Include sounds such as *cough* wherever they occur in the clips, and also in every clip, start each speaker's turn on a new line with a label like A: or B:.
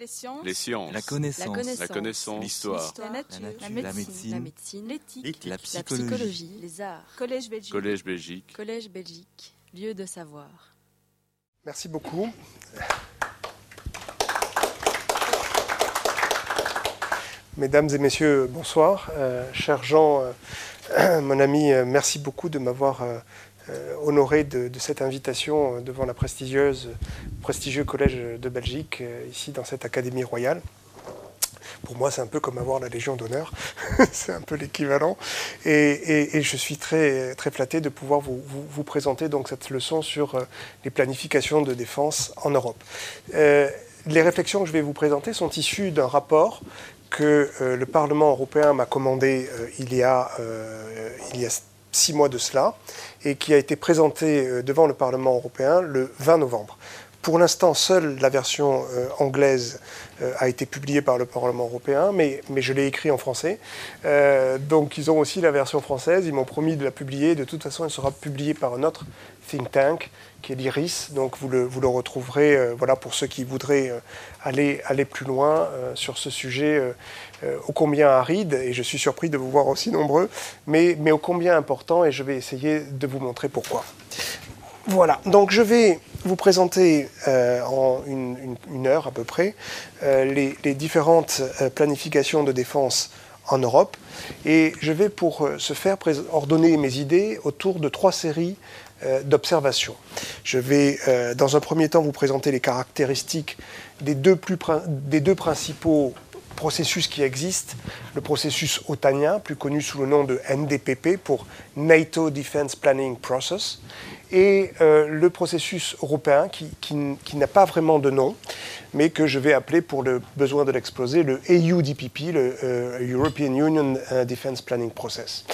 A: Les sciences.
B: Les sciences.
C: La connaissance.
D: La connaissance.
B: L'histoire.
A: La nature.
C: nature,
D: La
C: la
D: médecine.
C: médecine,
D: La médecine.
A: L'éthique.
C: La
D: La
C: psychologie.
D: psychologie. Les arts.
A: Collège Belgique.
B: Collège Belgique.
D: Collège Belgique. Lieu de savoir.
E: Merci beaucoup. Mesdames et messieurs, bonsoir. Euh, cher Jean, euh, *clears throat* mon ami, euh, merci beaucoup de m'avoir euh, honoré de, cette invitation euh, devant la prestigieuse, prestigieux Collège de Belgique, euh, ici dans cette Académie royale. Pour moi, c'est un peu comme avoir la Légion d'honneur, *laughs* c'est un peu l'équivalent. Et, je suis très, très flatté de pouvoir vous, vous- présenter donc cette leçon sur euh, les planifications de défense en Europe. Euh, les réflexions que je vais vous présenter sont issues d'un rapport que euh, le Parlement européen m'a commandé euh, il, y a, euh, il y a six mois de cela et qui a été présenté euh, devant le Parlement européen le 20 novembre. Pour l'instant, seule la version euh, anglaise euh, a été publiée par le Parlement européen, mais, je l'ai écrit en français. Donc ils ont aussi la version française, ils m'ont promis de la publier. De toute façon, elle sera publiée par un autre think tank qui est l'IRIS. Donc vous le, retrouverez voilà, pour ceux qui voudraient aller, plus loin sur ce sujet ô combien aride, et je suis surpris de vous voir aussi nombreux, mais, mais ô combien important, et je vais essayer de vous montrer pourquoi. Voilà, donc je vais vous présenter euh, en une, heure à peu près euh, les, les différentes euh, planifications de défense en Europe et je vais pour euh, ce faire ordonner mes idées autour de trois séries euh, d'observations. Je vais euh, dans un premier temps vous présenter les caractéristiques des deux, plus des deux principaux processus qui existent, le processus otanien, plus connu sous le nom de NDPP pour NATO Defense Planning Process, et euh, le processus européen qui n'a pas vraiment de nom, mais que je vais appeler pour le besoin de l'exploser le EUDPP, le euh, European Union euh, Defense Planning Process.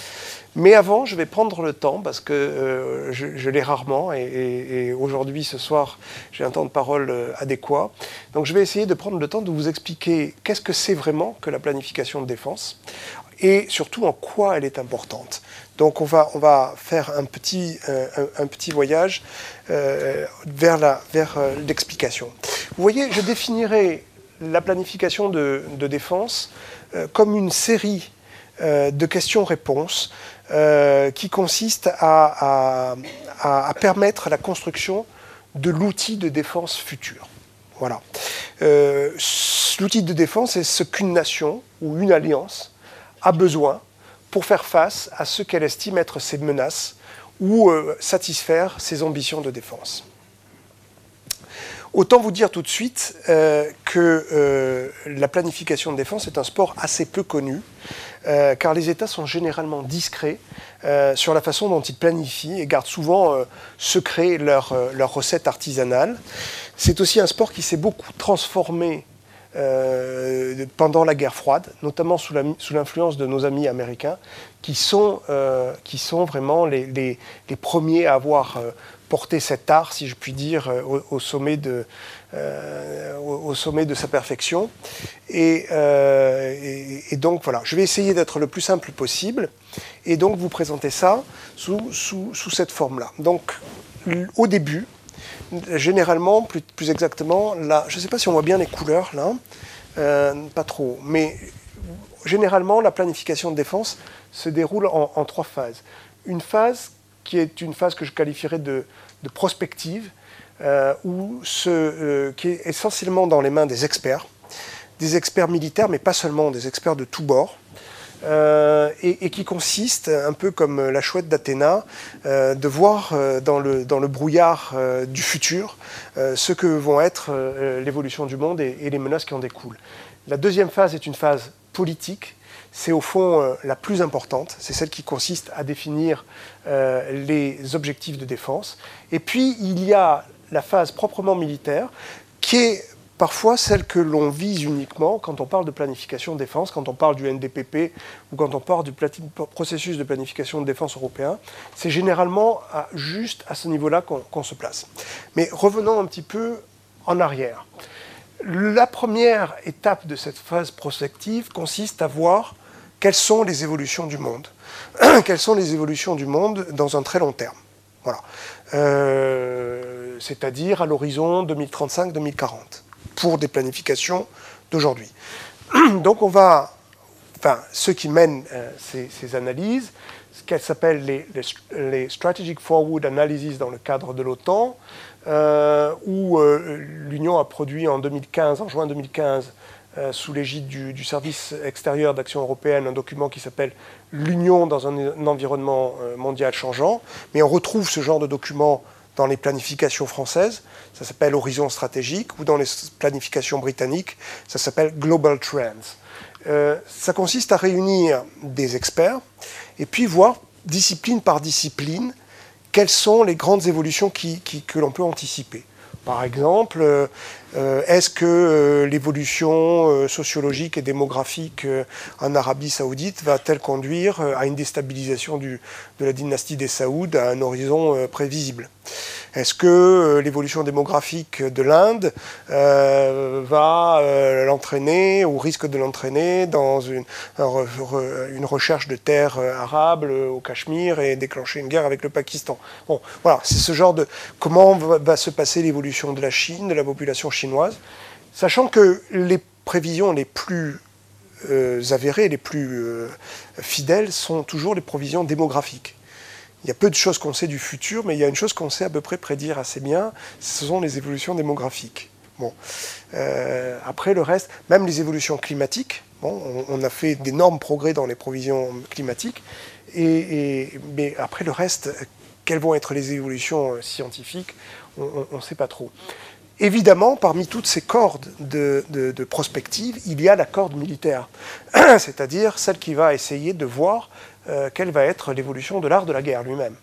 E: Mais avant, je vais prendre le temps, parce que euh, je, l'ai rarement, et, aujourd'hui, ce soir, j'ai un temps de parole euh, adéquat. Donc je vais essayer de prendre le temps de vous expliquer qu'est-ce que c'est vraiment que la planification de défense, et surtout en quoi elle est importante. Donc on va, on va faire un petit, euh, un, petit voyage vers la- vers l'explication. Vous voyez, je définirai la planification de, défense comme une série de questions-réponses euh, qui consiste à, permettre la construction de l'outil de défense futur. Voilà. Euh, l'outil de défense est ce qu'une nation ou une alliance a besoin pour faire face à ce qu'elle estime être ses menaces ou euh, satisfaire ses ambitions de défense. Autant vous dire tout de suite euh, que euh, la planification de défense est un sport assez peu connu, euh, car les États sont généralement discrets sur la façon dont ils planifient et gardent souvent secret leurs recettes artisanales. C'est aussi un sport qui s'est beaucoup transformé pendant la guerre froide, notamment sous l'influence de nos amis américains, qui sont, vraiment les, premiers à avoir porté cet art, si je puis dire, euh, au, sommet de, euh, au, sommet de sa perfection. Et, euh, et- donc voilà, je vais essayer d'être le plus simple possible et donc vous présenter ça sous, sous, sous cette forme-là. Donc au début, généralement, plus, plus exactement, là, je ne sais pas si on voit bien les couleurs là, pas trop, mais généralement, la planification de défense se déroule en, en trois phases. Une phase qui est une phase que je qualifierais de, prospective, euh, euh, qui est essentiellement dans les mains des experts, des experts militaires, mais pas seulement, des experts de tous bords, euh, et, qui consiste, un peu comme la chouette d'Athéna, de voir dans, le, brouillard du futur ce que vont être l'évolution du monde et les menaces qui en découlent. La deuxième phase est une phase politique. C'est au fond euh, la plus importante. C'est celle qui consiste à définir euh, les objectifs de défense. Et puis, il y a la phase proprement militaire, qui est parfois celle que l'on vise uniquement quand on parle de planification de défense, quand on parle du NDPP ou quand on parle du processus de planification de défense européen. C'est généralement juste à ce niveau-là qu'on se place. Mais revenons un petit peu en arrière. La première étape de cette phase prospective consiste à voir quelles sont les évolutions du monde. *clears throat* quelles sont les évolutions du monde dans un très long terme. Voilà. Euh, C'est-à-dire à l'horizon 2035-2040. pour des planifications d'aujourd'hui. *clears throat* Donc on va, enfin, ceux qui mènent ces, analyses, ce qu'elles s'appellent les, Strategic Forward Analysis dans le cadre de l'OTAN, où l'Union a produit en 2015, en juin 2015, euh, sous l'égide du, service extérieur d'action européenne un document qui s'appelle L'Union dans un, environnement euh, mondial changeant. Mais on retrouve ce genre de document dans les planifications françaises, ça s'appelle Horizon stratégique, ou dans les planifications britanniques, ça s'appelle Global Trends. Euh, ça consiste à réunir des experts et puis voir discipline par discipline quelles sont les grandes évolutions que l'on peut anticiper. Par exemple, euh, euh, est-ce que euh, l'évolution sociologique et démographique en Arabie saoudite va-t-elle conduire à une déstabilisation de la dynastie des Saouds à un horizon prévisible? Est-ce que euh, l'évolution démographique de l'Inde euh, va euh, l'entraîner ou risque de l'entraîner dans une, recherche de terres arables au Cachemire et déclencher une guerre avec le Pakistan? Bon, voilà, c'est ce genre de comment va, se passer l'évolution de la Chine, de la population chinoise, sachant que les prévisions les plus avérées, les plus fidèles sont toujours les prévisions démographiques. Il y a peu de choses qu'on sait du futur, mais il y a une chose qu'on sait à peu près prédire assez bien, ce sont les évolutions démographiques. Euh, après le reste, même les évolutions climatiques, on, a fait d'énormes progrès dans les provisions climatiques, mais après le reste, quelles vont être les évolutions scientifiques, on ne sait pas trop. Évidemment, parmi toutes ces cordes de, de, prospective, il y a la corde militaire, *clears throat* c'est-à-dire celle qui va essayer de voir euh, quelle va être l'évolution de l'art de la guerre lui-même.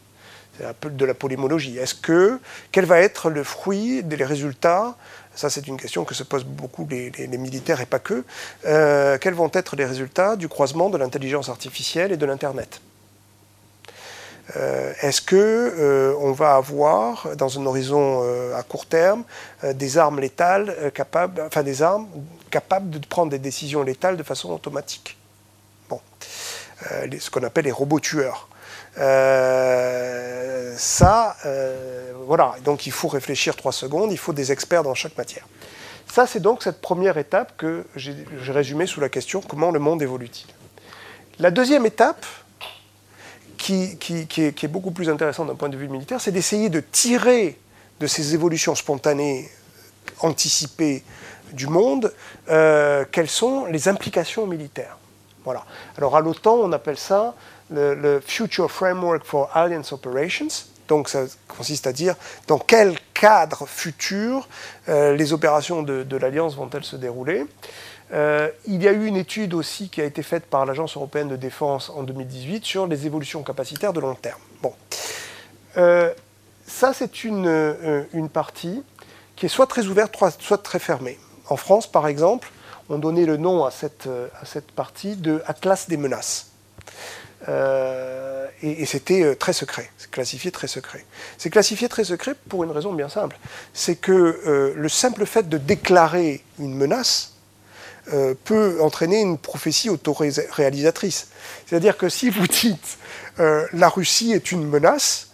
E: De la polémologie. Est-ce que, quel va être le fruit des résultats? Ça, c'est une question que se posent beaucoup les, militaires et pas que. Euh, quels vont être les résultats du croisement de l'intelligence artificielle et de l'Internet? Euh, Est-ce que on va avoir, dans un horizon à court terme, des armes létales capables, enfin des armes capables de prendre des décisions létales de façon automatique? Bon. Euh, ce qu'on appelle les robots tueurs. Euh, ça, euh, voilà, donc il faut réfléchir trois secondes, il faut des experts dans chaque matière. Ça, c'est donc cette première étape que j'ai résumée sous la question comment le monde évolue-t-il? La deuxième étape, qui, est, beaucoup plus intéressante d'un point de vue militaire, c'est d'essayer de tirer de ces évolutions spontanées, anticipées du monde, quelles sont les implications militaires. Alors à l'OTAN, on appelle ça le, Future Framework for Alliance Operations. Donc ça consiste à dire dans quel cadre futur euh, les opérations de, l'Alliance vont-elles se dérouler. Euh, il y a eu une étude aussi qui a été faite par l'Agence européenne de défense en 2018 sur les évolutions capacitaires de long terme. Bon. Euh, ça, c'est une partie qui est soit très ouverte, soit très fermée. En France, par exemple, on donnait le nom à cette, euh, à cette partie de Atlas des menaces. Euh, et, c'était euh, très secret, c'est classifié très secret. C'est classifié très secret pour une raison bien simple. C'est que le simple fait de déclarer une menace peut entraîner une prophétie autoréalisatrice. C'est-à-dire que si vous dites la Russie est une menace,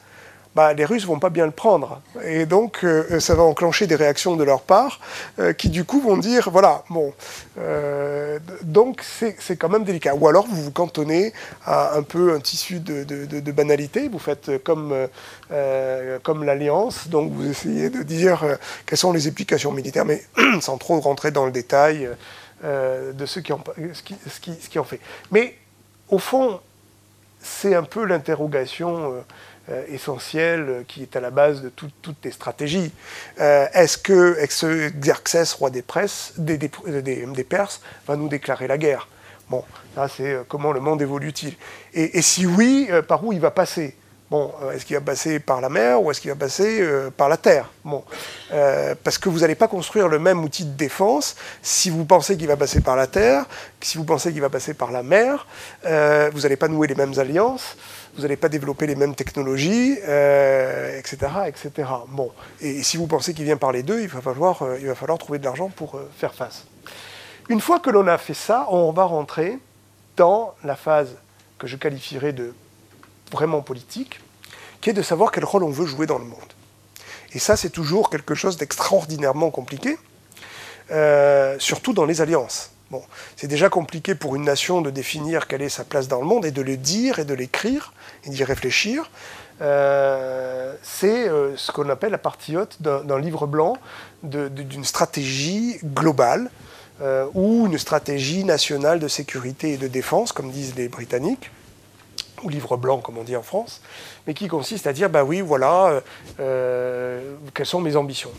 E: bah, les Russes vont pas bien le prendre. Et donc, euh, ça va enclencher des réactions de leur part euh, qui, du coup, vont dire voilà, bon. Euh, donc, c'est quand même délicat. Ou alors, vous vous cantonnez à un peu un tissu de, de, banalité. Vous faites comme, comme l'Alliance. Donc, vous essayez de dire quelles sont les implications militaires, mais *clears throat* sans trop rentrer dans le détail de ceux qui, ont, ce qui, ce qui, ce en fait. Mais, au fond, c'est un peu l'interrogation euh, essentiel euh, qui est à la base de toutes les stratégies. Euh, est-ce que Xerxès, roi des, des, Perses, va nous déclarer la guerre? Bon, ça c'est comment le monde évolue-t-il? Et, et, si oui, par où il va passer? Bon, est-ce qu'il va passer par la mer ou est-ce qu'il va passer par la terre? Bon, parce que vous n'allez pas construire le même outil de défense si vous pensez qu'il va passer par la terre, si vous pensez qu'il va passer par la mer, vous n'allez pas nouer les mêmes alliances vous n'allez pas développer les mêmes technologies, etc., euh, etc. Bon, et, si vous pensez qu'il vient par les deux, il va falloir, euh, il va falloir trouver de l'argent pour euh, faire face. Une fois que l'on a fait ça, on va rentrer dans la phase que je qualifierais de vraiment politique, qui est de savoir quel rôle on veut jouer dans le monde. Et ça, c'est toujours quelque chose d'extraordinairement compliqué, surtout dans les alliances. Bon, c'est déjà compliqué pour une nation de définir quelle est sa place dans le monde et de le dire et de l'écrire et d'y réfléchir. Euh, c'est euh, ce qu'on appelle la partie haute d'un livre blanc d'une stratégie globale euh, ou une stratégie nationale de sécurité et de défense, comme disent les Britanniques, ou livre blanc, comme on dit en France, mais qui consiste à dire, bah oui, voilà, quelles sont mes ambitions.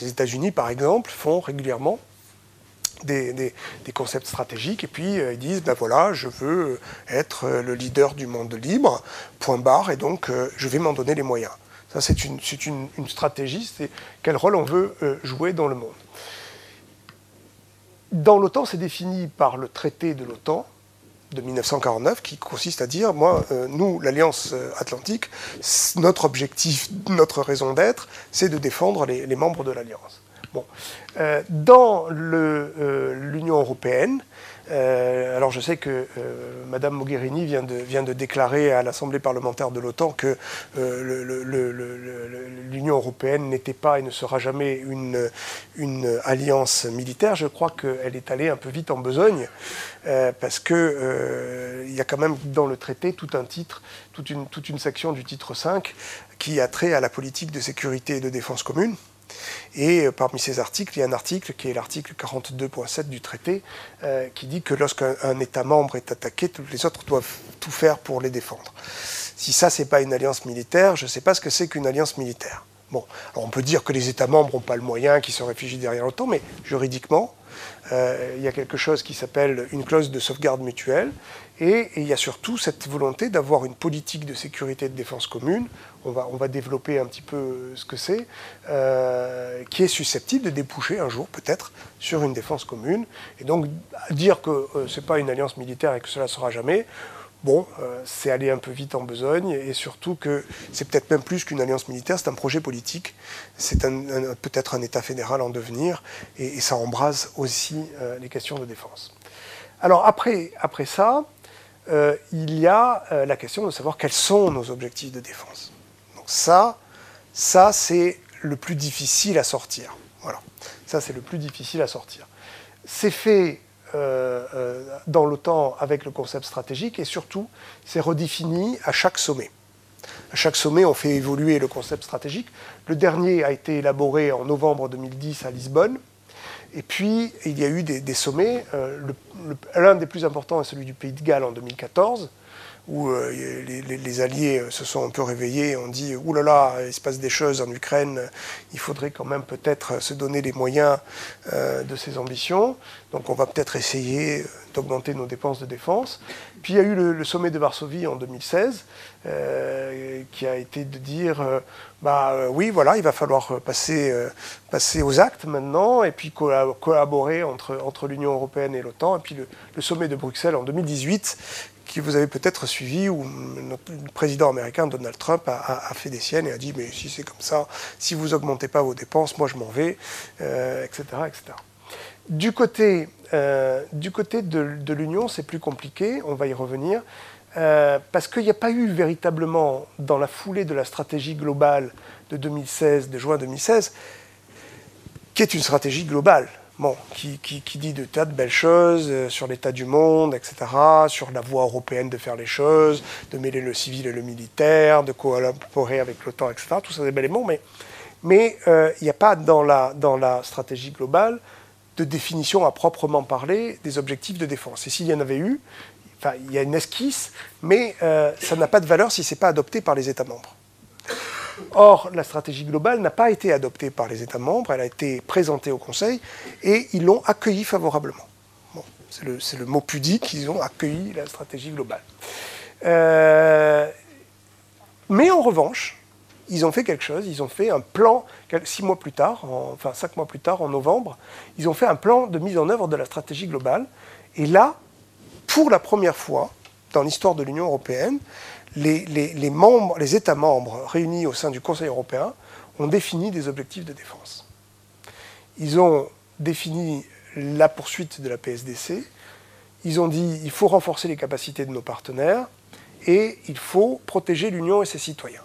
E: Les États-Unis, par exemple, font régulièrement des, concepts stratégiques et puis euh, ils disent ben voilà, je veux être le leader du monde libre, point barre, et donc euh, je vais m'en donner les moyens. Ça, c'est une, stratégie, c'est quel rôle on veut euh, jouer dans le monde. Dans l'OTAN, c'est défini par le traité de l'OTAN de 1949 qui consiste à dire, moi, nous, l'Alliance Atlantique, notre objectif, notre raison d'être, c'est de défendre les membres de l'Alliance. Bon. Euh, dans euh, l'Union européenne, euh, alors je sais que Madame Mogherini vient de, déclarer à l'Assemblée parlementaire de l'OTAN que l'Union européenne n'était pas et ne sera jamais une, alliance militaire. Je crois qu'elle est allée un peu vite en besogne parce qu'il il y a quand même dans le traité tout un titre, toute une, toute une section du titre 5 qui a trait à la politique de sécurité et de défense commune. Et euh, parmi ces articles, il y a un article qui est l'article 42.7 du traité, euh, qui dit que lorsqu'un État membre est attaqué, tous les autres doivent tout faire pour les défendre. Si ça, n'est pas une alliance militaire, je ne sais pas ce que c'est qu'une alliance militaire. Bon, on peut dire que les États membres n'ont pas le moyen, qu'ils se réfugient derrière l'OTAN, mais juridiquement, euh, il y a quelque chose qui s'appelle une clause de sauvegarde mutuelle, et, il y a surtout cette volonté d'avoir une politique de sécurité et de défense commune, on va, on va développer un petit peu ce que c'est, euh, qui est susceptible de déboucher un jour peut-être sur une défense commune. Et donc dire que euh, ce n'est pas une alliance militaire et que cela ne sera jamais, bon, euh, c'est aller un peu vite en besogne, et surtout que c'est peut-être même plus qu'une alliance militaire, c'est un projet politique, c'est peut-être un État fédéral en devenir, et, ça embrase aussi les questions de défense. Alors après, après ça, euh, il y a euh, la question de savoir quels sont nos objectifs de défense. Donc ça, ça c'est le plus difficile à sortir. Voilà, ça c'est le plus difficile à sortir. C'est fait euh, dans l'OTAN avec le concept stratégique et surtout c'est redéfini à chaque sommet. À chaque sommet, on fait évoluer le concept stratégique. Le dernier a été élaboré en novembre 2010 à Lisbonne. Et puis, il y a eu des, sommets. Euh, l'un des plus importants est celui du Pays de Galles en 2014, où euh, les, Alliés euh, se sont un peu réveillés ont dit Ouh là là, il se passe des choses en Ukraine, il faudrait quand même peut-être se donner les moyens de ses ambitions. Donc, on va peut-être essayer d'augmenter nos dépenses de défense. Puis il y a eu le, sommet de Varsovie en 2016, qui a été de dire bah euh, oui, voilà, il va falloir euh, passer, euh, passer aux actes maintenant et puis collaborer entre, entre l'Union européenne et l'OTAN. Et puis le, sommet de Bruxelles en 2018, qui vous avez peut-être suivi, où le président américain Donald Trump a, fait des siennes et a dit mais si c'est comme ça, si vous augmentez pas vos dépenses, moi je m'en vais, etc., etc. Du côté, du côté de, de l'Union, c'est plus compliqué, on va y revenir. Euh, parce qu'il n'y a pas eu véritablement, dans la foulée de la stratégie globale de 2016, de juin 2016, qui est une stratégie globale, bon, qui, dit de tas de belles choses euh, sur l'état du monde, etc., sur la voie européenne de faire les choses, de mêler le civil et le militaire, de collaborer avec l'OTAN, etc., tout ça des belles mots, mais, mais euh, il n'y a pas dans la, dans la stratégie globale de définition à proprement parler des objectifs de défense. Et s'il y en avait eu, il y a une esquisse, mais euh, ça n'a pas de valeur si ce n'est pas adopté par les États membres. Or, la stratégie globale n'a pas été adoptée par les États membres, elle a été présentée au Conseil et ils l'ont accueillie favorablement. c'est, le, mot pudique, ils ont accueilli la stratégie globale. Euh, mais en revanche, ils ont fait quelque chose, ils ont fait un plan, six mois plus tard, enfin cinq mois plus tard, en novembre, ils ont fait un plan de mise en œuvre de la stratégie globale. Et là, pour la première fois dans l'histoire de l'Union européenne, les, membres, les États membres réunis au sein du Conseil européen ont défini des objectifs de défense. Ils ont défini la poursuite de la PSDC, ils ont dit il faut renforcer les capacités de nos partenaires et il faut protéger l'Union et ses citoyens.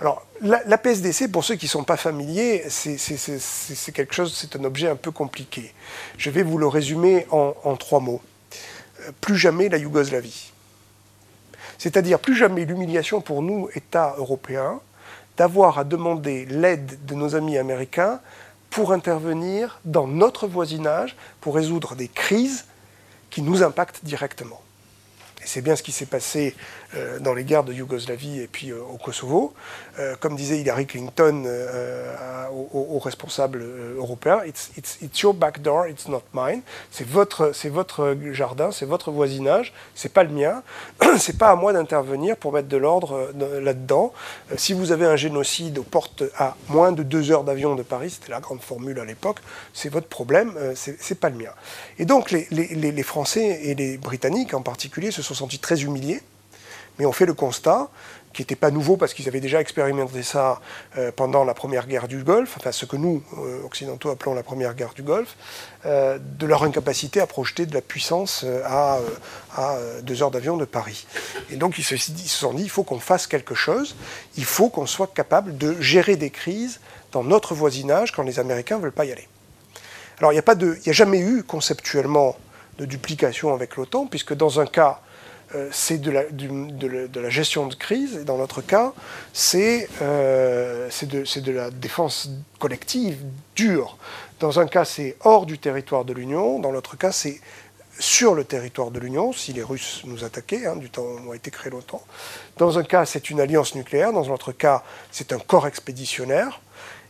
E: Alors, la, PSDC, pour ceux qui ne sont pas familiers, c'est quelque chose, c'est un objet un peu compliqué. Je vais vous le résumer en, trois mots. Euh, plus jamais la Yougoslavie. C'est-à-dire plus jamais l'humiliation pour nous, États européens, d'avoir à demander l'aide de nos amis américains pour intervenir dans notre voisinage, pour résoudre des crises qui nous impactent directement. Et c'est bien ce qui s'est passé dans les guerres de Yougoslavie et puis euh, au Kosovo. Euh, comme disait Hillary Clinton aux, responsables européens, it's, it's, your back door, it's not mine. C'est votre, jardin, c'est votre voisinage, c'est pas le mien. *clears throat* c'est pas à moi d'intervenir pour mettre de l'ordre là-dedans. si vous avez un génocide aux portes à moins de deux heures d'avion de Paris, c'était la grande formule à l'époque, c'est votre problème, c'est, pas le mien. Et donc les Français et les Britanniques en particulier se sont sentis très humiliés mais on fait le constat, qui n'était pas nouveau parce qu'ils avaient déjà expérimenté ça euh, pendant la première guerre du Golfe, enfin ce que nous, euh, occidentaux, appelons la première guerre du Golfe, euh, de leur incapacité à projeter de la puissance à, deux heures d'avion de Paris. Et donc ils se, sont dit, il faut qu'on fasse quelque chose, il faut qu'on soit capable de gérer des crises dans notre voisinage quand les Américains ne veulent pas y aller. Alors il n'y a jamais eu conceptuellement de duplication avec l'OTAN, puisque dans un cas, euh, c'est de la, gestion de crise, et dans notre cas, c'est euh, de, de, la défense collective dure. Dans un cas, c'est hors du territoire de l'Union, dans l'autre cas, c'est sur le territoire de l'Union, si les Russes nous attaquaient, hein, du temps où a été créé l'OTAN. Dans un cas, c'est une alliance nucléaire, dans l'autre cas, c'est un corps expéditionnaire.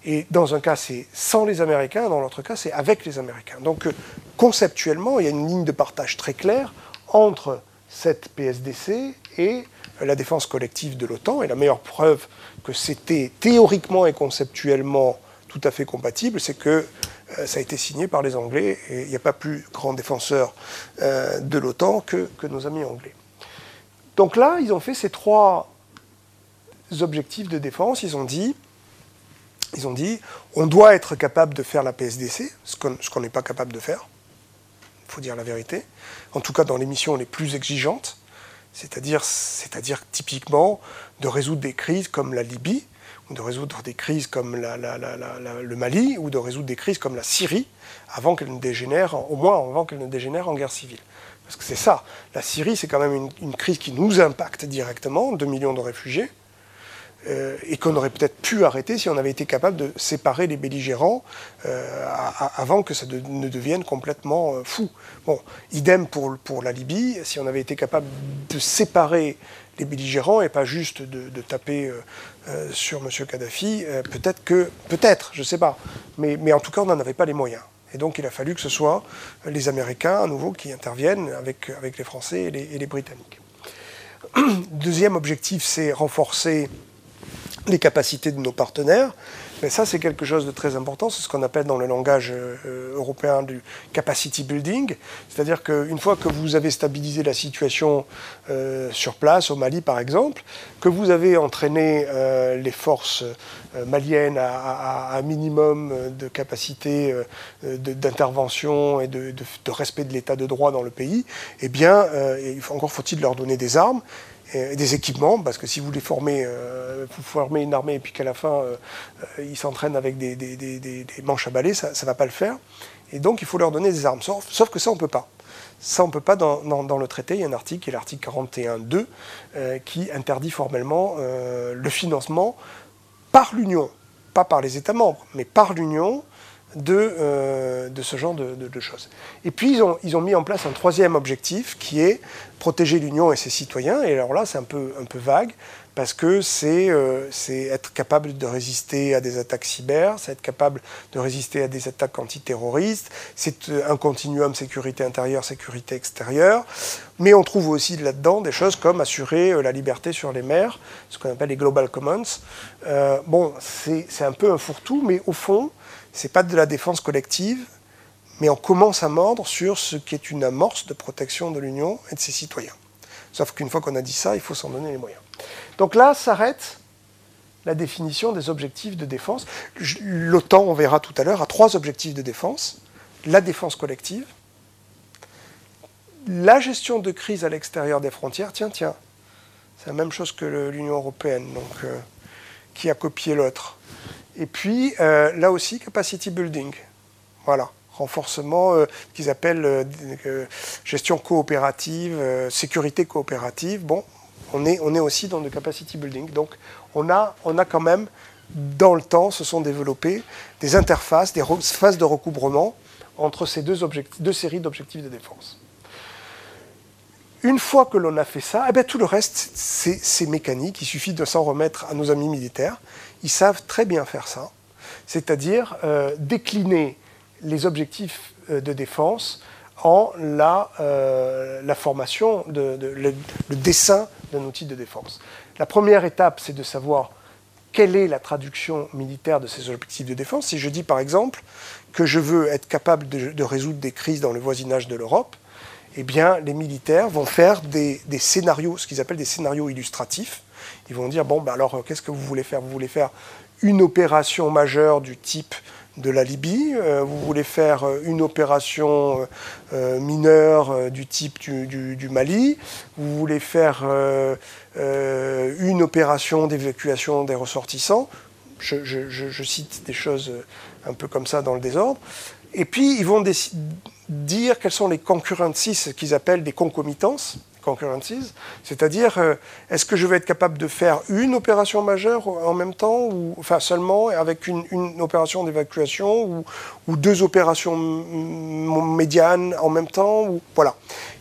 E: Et dans un cas, c'est sans les Américains, dans l'autre cas, c'est avec les Américains. Donc, euh, conceptuellement, il y a une ligne de partage très claire entre cette PSDC et la défense collective de l'OTAN. Et la meilleure preuve que c'était théoriquement et conceptuellement tout à fait compatible, c'est que euh, ça a été signé par les Anglais et il n'y a pas plus grand défenseur euh, de l'OTAN que, que nos amis anglais. Donc là, ils ont fait ces trois objectifs de défense. Ils ont dit, ils ont dit, on doit être capable de faire la PSDC, ce qu'on n'est pas capable de faire il faut dire la vérité, en tout cas dans les missions les plus exigeantes, c'est-à-dire, typiquement de résoudre des crises comme la Libye, ou de résoudre des crises comme le Mali, ou de résoudre des crises comme la Syrie, avant qu'elle ne dégénère, au moins avant qu'elle ne dégénère en guerre civile. Parce que c'est ça, la Syrie, c'est quand même une, une crise qui nous impacte directement, 2 millions de réfugiés, euh, et qu'on aurait peut-être pu arrêter si on avait été capable de séparer les belligérants euh, avant que ça ne devienne complètement euh, fou. Bon, idem pour, pour la Libye, si on avait été capable de séparer les belligérants et pas juste de, taper sur M. Kadhafi, peut-être que, peut-être, je ne sais pas, mais, mais en tout cas on n'en avait pas les moyens. Et donc il a fallu que ce soit les Américains à nouveau qui interviennent avec, avec les Français et les, et les Britanniques. *clears throat* Deuxième objectif, c'est renforcer les capacités de nos partenaires. Mais ça, c'est quelque chose de très important. C'est ce qu'on appelle dans le langage euh, européen du capacity building. C'est-à-dire qu'une fois que vous avez stabilisé la situation euh, sur place, au Mali par exemple, que vous avez entraîné euh, les forces maliennes à, un minimum de capacité d'intervention et de, de, respect de l'état de droit dans le pays, eh bien, encore faut-il leur donner des armes et des équipements, parce que si vous les formez, euh, vous formez une armée et puis qu'à la fin euh, euh, ils s'entraînent avec des, manches à balai, ça ne va pas le faire. Et donc il faut leur donner des armes. Sauf, que ça, on ne peut pas. Ça, on ne peut pas dans, le traité. Il y a un article, qui est l'article 41.2, qui interdit formellement le financement par l'Union, pas par les États membres, mais par l'Union de, de, ce genre de, de, choses. Et puis ils ont, ils ont, mis en place un troisième objectif qui est protéger l'Union et ses citoyens. Et alors là, c'est un peu, un peu vague parce que c'est euh, être capable de résister à des attaques cyber, c'est être capable de résister à des attaques antiterroristes, c'est euh, un continuum sécurité intérieure, sécurité extérieure. Mais on trouve aussi là-dedans des choses comme assurer euh, la liberté sur les mers, ce qu'on appelle les Global Commons. Euh, bon, c'est un peu un fourre-tout, mais au fond, c'est pas de la défense collective, mais on commence à mordre sur ce qui est une amorce de protection de l'Union et de ses citoyens. Sauf qu'une fois qu'on a dit ça, il faut s'en donner les moyens. Donc là s'arrête la définition des objectifs de défense. L'OTAN, on verra tout à l'heure, a trois objectifs de défense. La défense collective, la gestion de crise à l'extérieur des frontières, tiens, tiens, c'est la même chose que l'Union européenne. Donc, euh, qui a copié l'autre. Et puis, euh, là aussi, capacity building. Voilà, renforcement euh, qu'ils appellent gestion coopérative, sécurité coopérative. Bon, on est, aussi dans le capacity building. Donc, on a, quand même, dans le temps, se sont développées des interfaces, des phases de recouvrement entre ces deux, séries d'objectifs de défense. Une fois que l'on a fait ça, eh bien, tout le reste, c'est mécanique. Il suffit de s'en remettre à nos amis militaires. Ils savent très bien faire ça. C'est-à-dire euh, décliner les objectifs euh, de défense en la, euh, la formation, de, le, dessin d'un outil de défense. La première étape, c'est de savoir quelle est la traduction militaire de ces objectifs de défense. Si je dis par exemple que je veux être capable de résoudre des crises dans le voisinage de l'Europe, eh bien, les militaires vont faire des, scénarios, ce qu'ils appellent des scénarios illustratifs. Ils vont dire, bon, ben alors, qu'est-ce que vous voulez faire? Vous voulez faire une opération majeure du type de la Libye, euh, vous voulez faire euh, une opération euh, mineure du type du, Mali, vous voulez faire une opération d'évacuation des ressortissants. je, cite des choses un peu comme ça dans le désordre. Et puis, ils vont dire quelles sont les concurrencies, ce qu'ils appellent des concomitances, concurrencies, c'est-à-dire euh, est-ce que je vais être capable de faire une opération majeure en même temps, ou enfin seulement avec une, opération d'évacuation, ou, deux opérations médianes en même temps, voilà.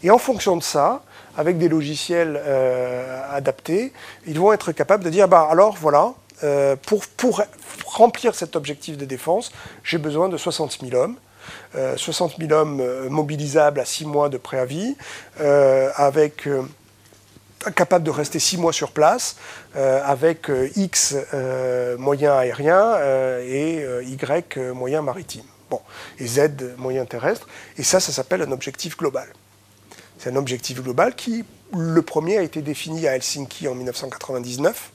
E: Et en fonction de ça, avec des logiciels euh, adaptés, ils vont être capables de dire bah alors voilà, euh, pour, pour remplir cet objectif de défense, j'ai besoin de 60 000 hommes. 60 euh, 000 hommes euh, mobilisables à 6 mois de préavis, avec capables de rester 6 mois sur place, avec X moyens aériens et Y moyens maritimes. Bon, et Z moyens terrestres. Et ça, ça s'appelle un objectif global. C'est un objectif global qui, le premier, a été défini à Helsinki en 1999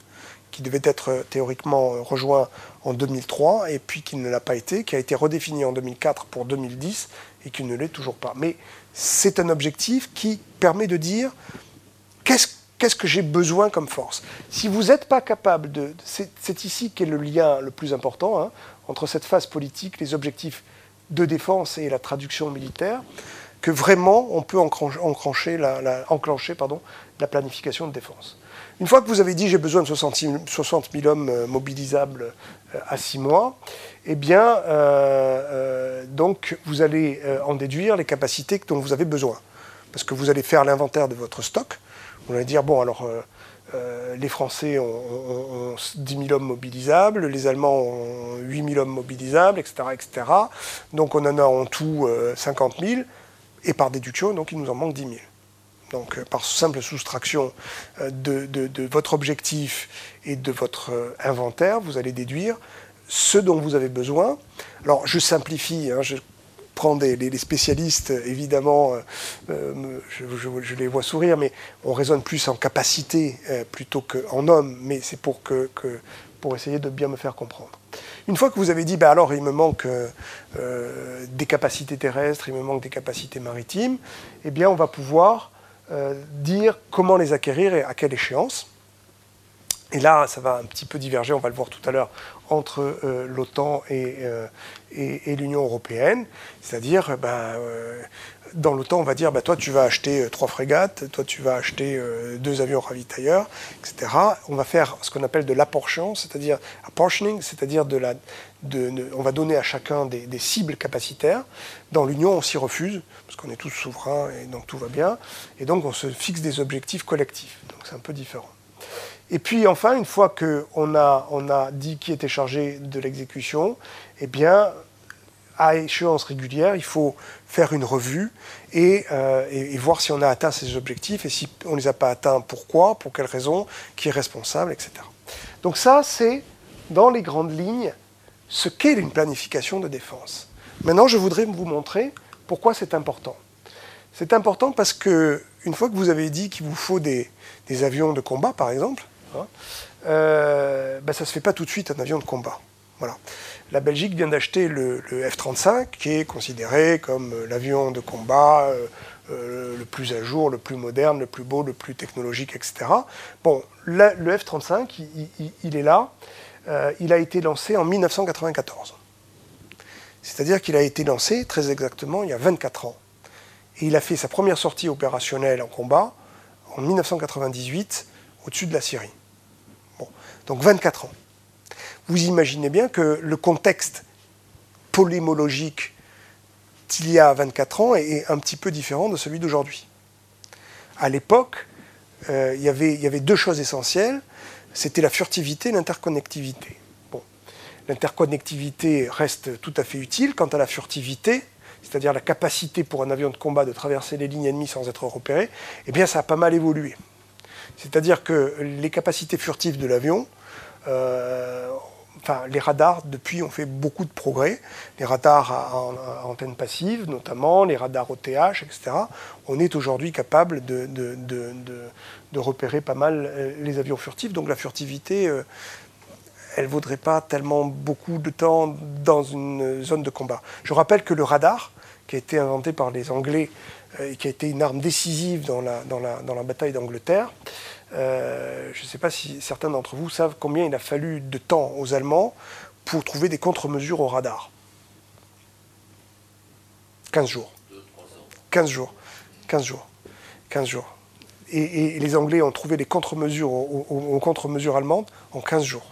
E: qui devait être théoriquement rejoint en 2003 et puis qui ne l'a pas été, qui a été redéfini en 2004 pour 2010 et qui ne l'est toujours pas. Mais c'est un objectif qui permet de dire qu'est-ce que j'ai besoin comme force? Si vous n'êtes pas capable de... C'est ici qu'est le lien le plus important hein, entre cette phase politique, les objectifs de défense et la traduction militaire, que vraiment on peut enclencher la, la planification de défense. Une fois que vous avez dit j'ai besoin de 60 000, hommes euh, mobilisables à 6 mois, eh bien, euh, donc vous allez en déduire les capacités dont vous avez besoin. Parce que vous allez faire l'inventaire de votre stock. Vous allez dire, bon, alors, les Français ont, 10 000 hommes mobilisables, les Allemands ont 8 000 hommes mobilisables, etc., etc. Donc on en a en tout 50 000. Et par déduction, donc il nous en manque 10 000 donc euh, par simple soustraction euh, de, votre objectif et de votre euh, inventaire, vous allez déduire ce dont vous avez besoin. Alors je simplifie, hein, je prends des, les, spécialistes, évidemment, je, les vois sourire, mais on raisonne plus en capacité plutôt qu'en homme, mais c'est pour, que, pour essayer de bien me faire comprendre. Une fois que vous avez dit, ben alors il me manque des capacités terrestres, il me manque des capacités maritimes, eh bien on va pouvoir euh, dire comment les acquérir et à quelle échéance. Et là, ça va un petit peu diverger, on va le voir tout à l'heure, entre euh, l'OTAN euh, et, et, l'Union européenne. C'est-à-dire, ben, dans l'OTAN, on va dire, ben, toi, tu vas acheter trois frégates, toi, tu vas acheter deux avions ravitailleurs, etc. On va faire ce qu'on appelle de l'apportion, c'est-à-dire apportioning, c'est-à-dire de la, on va donner à chacun des, cibles capacitaires. Dans l'Union, on s'y refuse, parce qu'on est tous souverains et donc tout va bien. Et donc, on se fixe des objectifs collectifs. Donc, c'est un peu différent. Et puis, enfin, une fois qu'on a, on a dit qui était chargé de l'exécution, eh bien, à échéance régulière, il faut faire une revue et, euh, et, voir si on a atteint ces objectifs et si on ne les a pas atteints, pourquoi, pour quelles raisons, qui est responsable, etc. Donc ça, c'est dans les grandes lignes ce qu'est une planification de défense. Maintenant, je voudrais vous montrer pourquoi c'est important. C'est important parce que une fois que vous avez dit qu'il vous faut des, avions de combat, par exemple, hein, euh, ben, ça ne se fait pas tout de suite un avion de combat. Voilà. La Belgique vient d'acheter le, F-35, qui est considéré comme l'avion de combat euh, euh, le plus à jour, le plus moderne, le plus beau, le plus technologique, etc. Bon, le F-35, il, est là. euh, il a été lancé en 1994. C'est-à-dire qu'il a été lancé très exactement il y a 24 ans. Et il a fait sa première sortie opérationnelle en combat en 1998 au-dessus de la Syrie. Donc 24 ans. Vous imaginez bien que le contexte polémologique d'il y a 24 ans est un petit peu différent de celui d'aujourd'hui. À l'époque, euh, il y avait deux choses essentielles c'était la furtivité et l'interconnectivité. Bon. L'interconnectivité reste tout à fait utile. Quant à la furtivité, c'est-à-dire la capacité pour un avion de combat de traverser les lignes ennemies sans être repéré, eh bien ça a pas mal évolué. C'est-à-dire que les capacités furtives de l'avion, enfin les radars depuis ont fait beaucoup de progrès. Les radars à, antenne passive notamment, les radars OTH, etc. On est aujourd'hui capable de, repérer pas mal euh, les avions furtifs. Donc la furtivité, euh, elle ne vaudrait pas tellement beaucoup de temps dans une zone de combat. Je rappelle que le radar, qui a été inventé par les Anglais euh, et qui a été une arme décisive dans la bataille d'Angleterre, je ne sais pas si certains d'entre vous savent combien il a fallu de temps aux Allemands pour trouver des contre-mesures au radar. 15 jours. 15 jours. 15 jours. 15 jours et, les Anglais ont trouvé les contre-mesures aux, contre-mesures allemandes en 15 jours.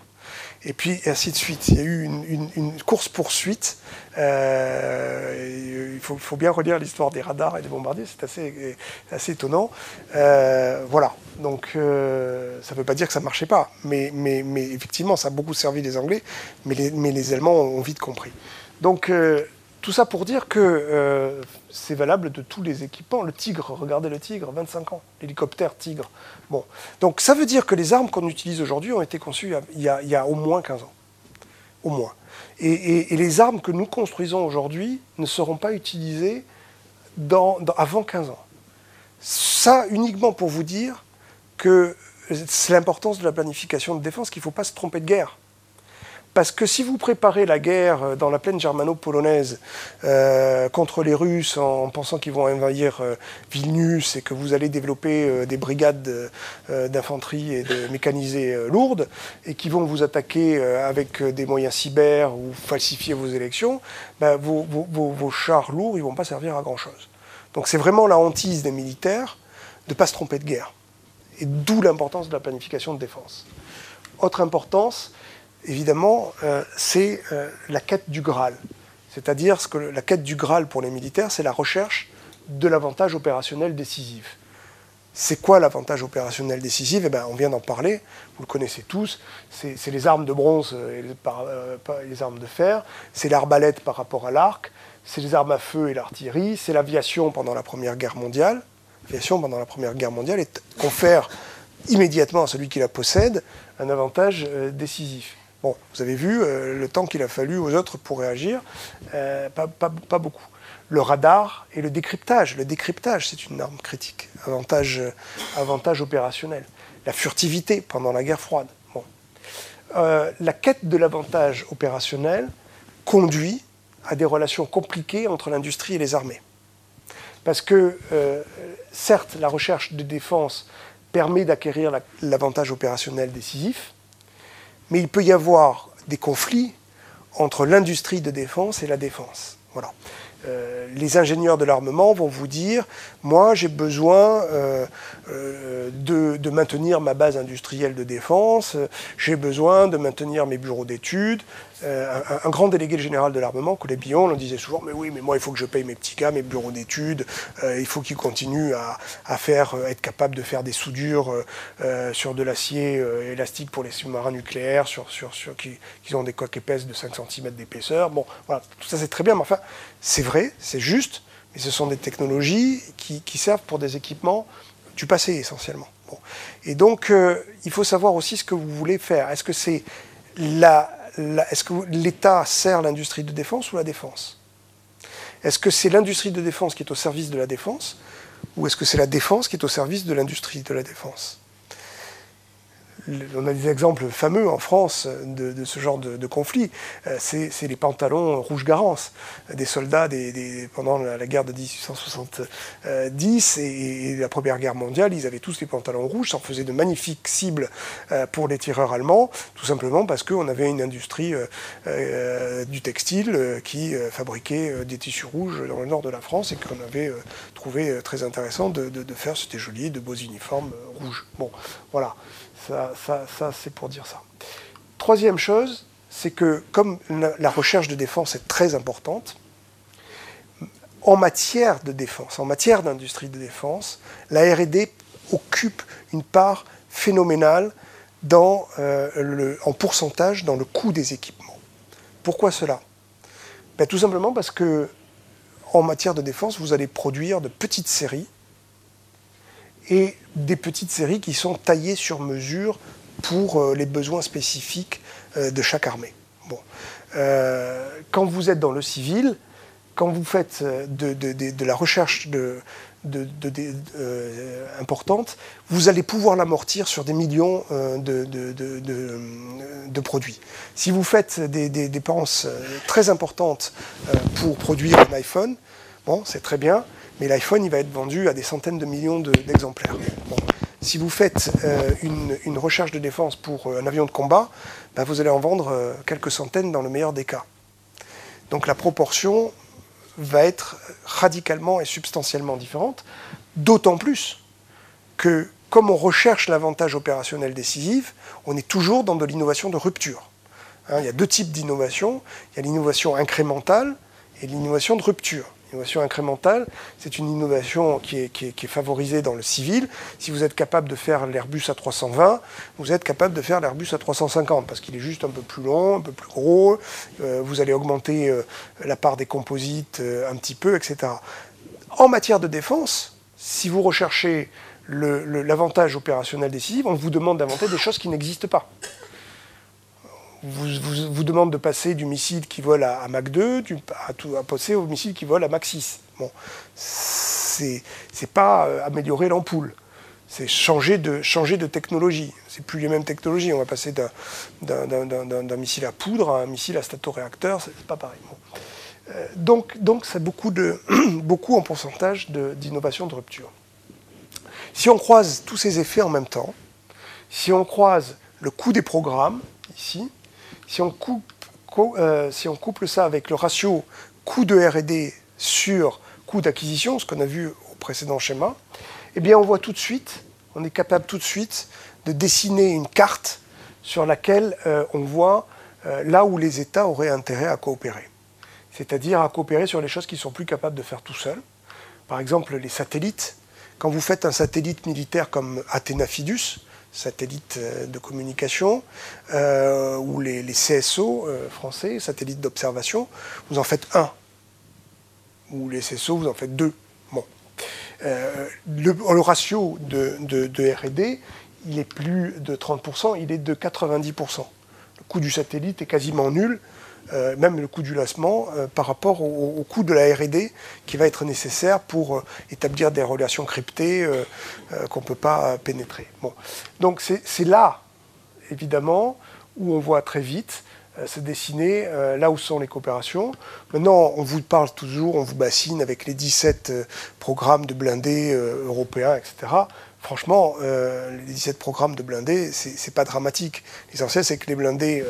E: Et puis ainsi de suite. Il y a eu une, course-poursuite. Euh, il faut, bien relire l'histoire des radars et des bombardiers, c'est assez, assez étonnant. Euh, voilà. Donc euh, ça ne veut pas dire que ça ne marchait pas. Mais, mais, mais, effectivement, ça a beaucoup servi les Anglais, mais les, mais les Allemands ont vite compris. Donc tout ça pour dire que euh, c'est valable de tous les équipements. Le Tigre, regardez le Tigre, 25 ans, l'hélicoptère Tigre. Bon. Donc ça veut dire que les armes qu'on utilise aujourd'hui ont été conçues il y, a, au moins 15 ans. Au moins. Et, les armes que nous construisons aujourd'hui ne seront pas utilisées avant 15 ans. Ça uniquement pour vous dire que c'est l'importance de la planification de défense, qu'il ne faut pas se tromper de guerre. Parce que si vous préparez la guerre euh, dans la plaine germano-polonaise euh, contre les Russes en pensant qu'ils vont envahir euh, Vilnius et que vous allez développer des brigades d'infanterie et de mécanisées lourdes et qui vont vous attaquer avec des moyens cyber ou falsifier vos élections, ben, vos, chars lourds, ils ne vont pas servir à grand-chose. Donc c'est vraiment la hantise des militaires de ne pas se tromper de guerre. Et d'où l'importance de la planification de défense. Autre importance, évidemment, euh, c'est euh, la quête du Graal. C'est-à-dire que la quête du Graal pour les militaires, c'est la recherche de l'avantage opérationnel décisif. C'est quoi l'avantage opérationnel décisif? Eh ben, On vient d'en parler, vous le connaissez tous, c'est les armes de bronze et les, armes de fer, c'est l'arbalète par rapport à l'arc, c'est les armes à feu et l'artillerie, c'est l'aviation pendant la Première Guerre mondiale. L'aviation pendant la Première Guerre mondiale confère immédiatement à celui qui la possède un avantage euh, décisif vous avez vu euh, le temps qu'il a fallu aux autres pour réagir, euh, pas, beaucoup. Le radar et le décryptage. Le décryptage, c'est une arme critique, avantage, euh, avantage opérationnel. La furtivité pendant la guerre froide. la quête de l'avantage opérationnel conduit à des relations compliquées entre l'industrie et les armées. Parce que, certes, la recherche de défense permet d'acquérir l'avantage opérationnel décisif, mais il peut y avoir des conflits entre l'industrie de défense et la défense. Voilà. Euh, les ingénieurs de l'armement vont vous dire, moi j'ai besoin euh, euh, de, maintenir ma base industrielle de défense, j'ai besoin de maintenir mes bureaux d'études. Un, grand délégué général de l'armement, Collet Billon, le disait souvent, mais oui, mais moi il faut que je paye mes petits gars, mes bureaux d'études, il faut qu'ils continuent à, faire, être capables de faire des soudures sur de l'acier élastique pour les sous-marins nucléaires, sur, sur, sur qui, qui, ont des coques épaisses de 5 cm d'épaisseur. Bon, voilà, tout ça c'est très bien, mais enfin, c'est vrai, c'est juste, mais ce sont des technologies qui, servent pour des équipements du passé essentiellement. Et donc, euh, il faut savoir aussi ce que vous voulez faire. Est-ce que c'est la, est-ce que l'État sert l'industrie de défense ou la défense? Est-ce que c'est l'industrie de défense qui est au service de la défense ou est-ce que c'est la défense qui est au service de l'industrie de la défense? On a des exemples fameux en France de, ce genre de, conflit. Euh, c'est les pantalons rouge-garance des soldats pendant la, guerre de 1870 et, la Première Guerre mondiale. Ils avaient tous les pantalons rouges, ça en faisait de magnifiques cibles euh, pour les tireurs allemands, tout simplement parce qu'on avait une industrie euh, du textile qui fabriquait des tissus rouges dans le nord de la France et qu'on avait trouvé très intéressant de, de faire. C'était joli, de beaux uniformes rouges. Bon, voilà. Ça, c'est pour dire ça. Troisième chose, c'est que comme la recherche de défense est très importante, en matière de défense, en matière d'industrie de défense, la RD occupe une part phénoménale euh, en pourcentage dans le coût des équipements. Pourquoi cela? Ben, Tout simplement parce que en matière de défense, vous allez produire de petites séries et des petites séries qui sont taillées sur mesure pour euh, les besoins spécifiques euh, de chaque armée. Bon. Euh, quand vous êtes dans le civil, quand vous faites de, la recherche importante, vous allez pouvoir l'amortir sur des millions de, produits. Si vous faites des, dépenses très importantes pour produire un iPhone, bon, c'est très bien, mais l'iPhone, il va être vendu à des centaines de millions d'exemplaires. Si vous faites euh, une, recherche de défense pour euh, un avion de combat, bah, vous allez en vendre euh, quelques centaines dans le meilleur des cas. Donc la proportion va être radicalement et substantiellement différente, d'autant plus que comme on recherche l'avantage opérationnel décisif, on est toujours dans de l'innovation de rupture. Hein, il y a deux types d'innovation. Il y a l'innovation incrémentale et l'innovation de rupture. L'innovation incrémentale, c'est une innovation qui est, favorisée dans le civil. Si vous êtes capable de faire l'Airbus à 320, vous êtes capable de faire l'Airbus à 350 parce qu'il est juste un peu plus long, un peu plus gros. Euh, vous allez augmenter euh, la part des composites euh, un petit peu, etc. En matière de défense, si vous recherchez l'avantage opérationnel décisif, on vous demande d'inventer des choses qui n'existent pas vous, vous, demande de passer du missile qui vole à, Mach 2 à, passer au missile qui vole à Mach 6. Bon, c'est pas euh, améliorer l'ampoule, c'est changer de, changer de technologie. C'est plus les mêmes technologies. On va passer d'un missile à poudre à un missile à statoréacteur, c'est pas pareil. Euh, donc, donc c'est beaucoup, de, *clears throat* beaucoup en pourcentage d'innovation de rupture. Si on croise tous ces effets en même temps, si on croise le coût des programmes, ici, si on, euh, si on couple ça avec le ratio coût de RD sur coût d'acquisition, ce qu'on a vu au précédent schéma, eh bien on voit tout de suite, on est capable tout de suite de dessiner une carte sur laquelle euh, on voit euh, là où les États auraient intérêt à coopérer. C'est-à-dire à coopérer sur les choses qu'ils sont plus capables de faire tout seuls. Par exemple, les satellites. Quand vous faites un satellite militaire comme Athéna Fidus, satellites euh, de communication, euh, ou les, CSO euh, français, satellites d'observation, vous en faites un. Ou les CSO, vous en faites deux. Bon. le, ratio de, de RD, il est plus de 30%, il est de 90%. Le coût du satellite est quasiment nul. Euh, même le coût du lancement, euh, par rapport au, coût de la RD qui va être nécessaire pour euh, établir des relations cryptées qu'on ne peut pas pénétrer. Bon. Donc c'est là, évidemment, où on voit très vite se dessiner là où sont les coopérations. Maintenant, on vous parle toujours, on vous bassine avec les 17 programmes de blindés européens, etc. Franchement, les 17 programmes de blindés, c'est pas dramatique. L'essentiel, c'est que les blindés,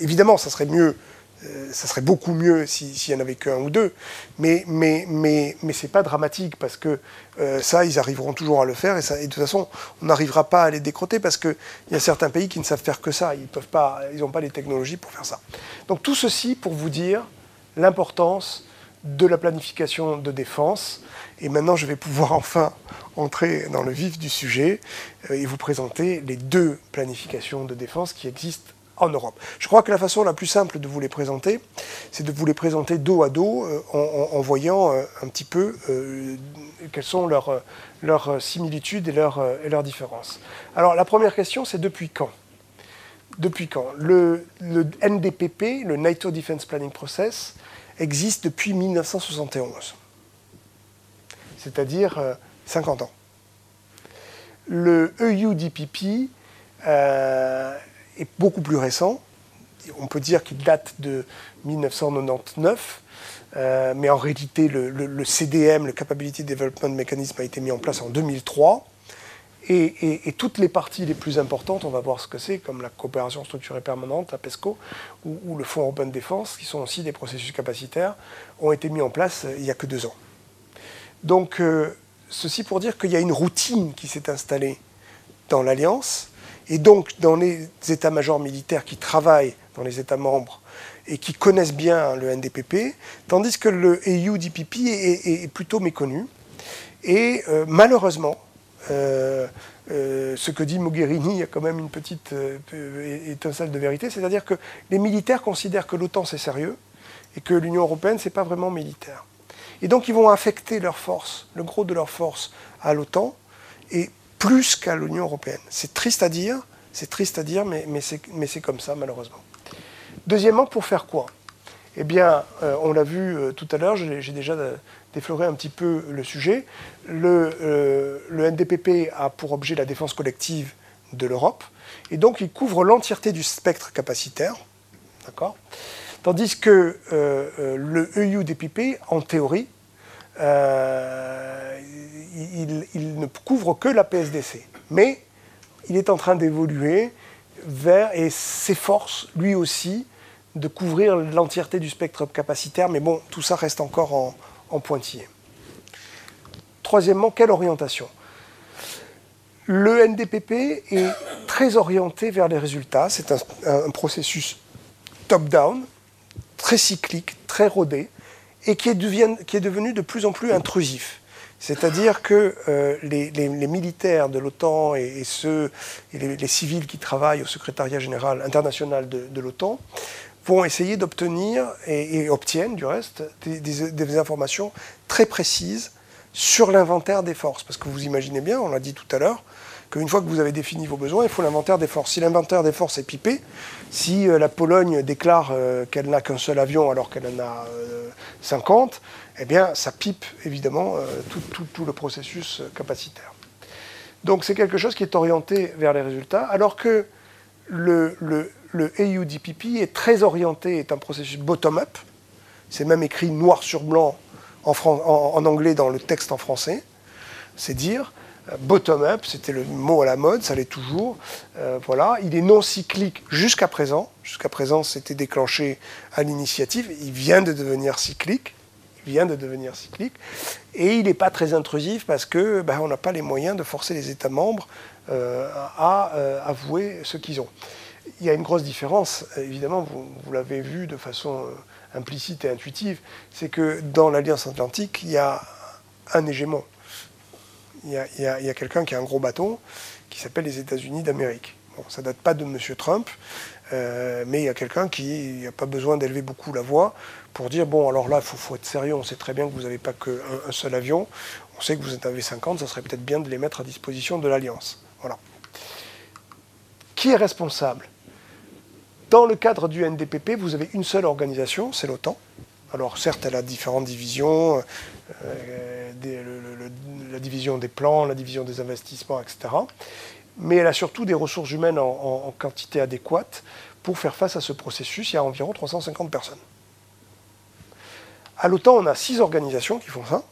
E: évidemment, ça serait mieux euh, ça serait beaucoup mieux s'il n'y en avait qu'un ou deux, mais, mais, mais, mais ce n'est pas dramatique parce que euh, ça, ils arriveront toujours à le faire et, ça, et de toute façon, on n'arrivera pas à les décroter parce qu'il y a certains pays qui ne savent faire que ça, ils n'ont pas, pas les technologies pour faire ça. Donc tout ceci pour vous dire l'importance de la planification de défense. Et maintenant, je vais pouvoir *laughs* enfin entrer dans le vif du sujet euh, et vous présenter les deux planifications de défense qui existent en Europe. Je crois que la façon la plus simple de vous les présenter, c'est de vous les présenter dos à dos euh, en, voyant euh, un petit peu euh, quelles sont leurs, similitudes et leurs, différences. Alors la première question, c'est depuis quand? Depuis quand? Le, le NDPP, le NATO Defense Planning Process, existe depuis 1971, c'est-à-dire 50 ans. Le EUDPP est beaucoup plus récent. On peut dire qu'il date de 1999. mais en réalité, le, CDM, le Capability Development Mechanism, a été mis en place en 2003. Et, toutes les parties les plus importantes, on va voir ce que c'est, comme la coopération structurée permanente, la PESCO, ou, le Fonds de défense, qui sont aussi des processus capacitaires, ont été mis en place euh, il n'y a que deux ans. Donc, euh, ceci pour dire qu'il y a une routine qui s'est installée dans l'Alliance, et donc dans les états-majors militaires qui travaillent dans les États membres et qui connaissent bien le NDPP, tandis que le EU-DPP est, plutôt méconnu. Et euh, malheureusement, euh, euh, ce que dit Mogherini, a quand même une petite étincelle de vérité, c'est-à-dire que les militaires considèrent que l'OTAN c'est sérieux et que l'Union européenne c'est pas vraiment militaire. Et donc ils vont affecter leurs forces, le gros de leurs forces à l'OTAN plus qu'à l'Union européenne. C'est triste à dire, c'est triste à dire, mais, c'est comme ça malheureusement. Deuxièmement, pour faire quoi? Eh bien, on l'a vu tout à l'heure, j'ai déjà déflorer un petit peu le sujet. Le, euh, NDPP a pour objet la défense collective de l'Europe, et donc il couvre l'entièreté du spectre capacitaire, d'accord? Tandis que euh, euh, le EUDPP, en théorie, il, il, ne couvre que la PSDC. Mais il est en train d'évoluer vers et s'efforce lui aussi de couvrir l'entièreté du spectre capacitaire. Mais bon, tout ça reste encore en, en pointillé. Troisièmement, quelle orientation? Le NDPP est très orienté vers les résultats. C'est un, processus top-down, très cyclique, très rodé, et qui est, devenu de plus en plus intrusif. C'est-à-dire que euh, les, militaires de l'OTAN et, ceux, et les, civils qui travaillent au secrétariat général international de l'OTAN vont essayer d'obtenir, et, obtiennent du reste, des, informations très précises sur l'inventaire des forces. Parce que vous imaginez bien, on l'a dit tout à l'heure, qu'une fois que vous avez défini vos besoins, il faut l'inventaire des forces. Si l'inventaire des forces est pipé, si euh, la Pologne déclare euh, qu'elle n'a qu'un seul avion alors qu'elle en a 50, euh, eh bien, ça pipe évidemment tout, le processus capacitaire. Donc c'est quelque chose qui est orienté vers les résultats, alors que le, le AUDPP est très orienté, est un processus bottom-up. C'est même écrit noir sur blanc en, anglais dans le texte en français. C'est dire, bottom-up, c'était le mot à la mode, ça l'est toujours. Euh, voilà, il est non cyclique jusqu'à présent. Jusqu'à présent, c'était déclenché à l'initiative. Il vient de devenir cyclique. Il vient de devenir cyclique. Et il n'est pas très intrusif parce que ben, n'a pas les moyens de forcer les États membres euh, à avouer ce qu'ils ont il y a une grosse différence, évidemment, vous, l'avez vu de façon euh, implicite et intuitive, c'est que dans l'Alliance Atlantique, il y a un hégémon. Il y a, quelqu'un qui a un gros bâton qui s'appelle les États-Unis d'Amérique. Bon, ça date pas de M. Trump, euh, mais il y a quelqu'un qui n'a pas besoin d'élever beaucoup la voix pour dire bon, alors là, il faut, être sérieux, on sait très bien que vous n'avez pas qu'un un seul avion, on sait que vous en avez 50, ça serait peut-être bien de les mettre à disposition de l'Alliance. Voilà. Qui est responsable? Dans le cadre du NDPP, vous avez une seule organisation, c'est l'OTAN. Alors certes, elle a différentes divisions, euh, la division des plans, la division des investissements, etc. Mais elle a surtout des ressources humaines en, quantité adéquate pour faire face à ce processus. Il y a environ 350 personnes. À l'OTAN, on a six organisations qui font ça.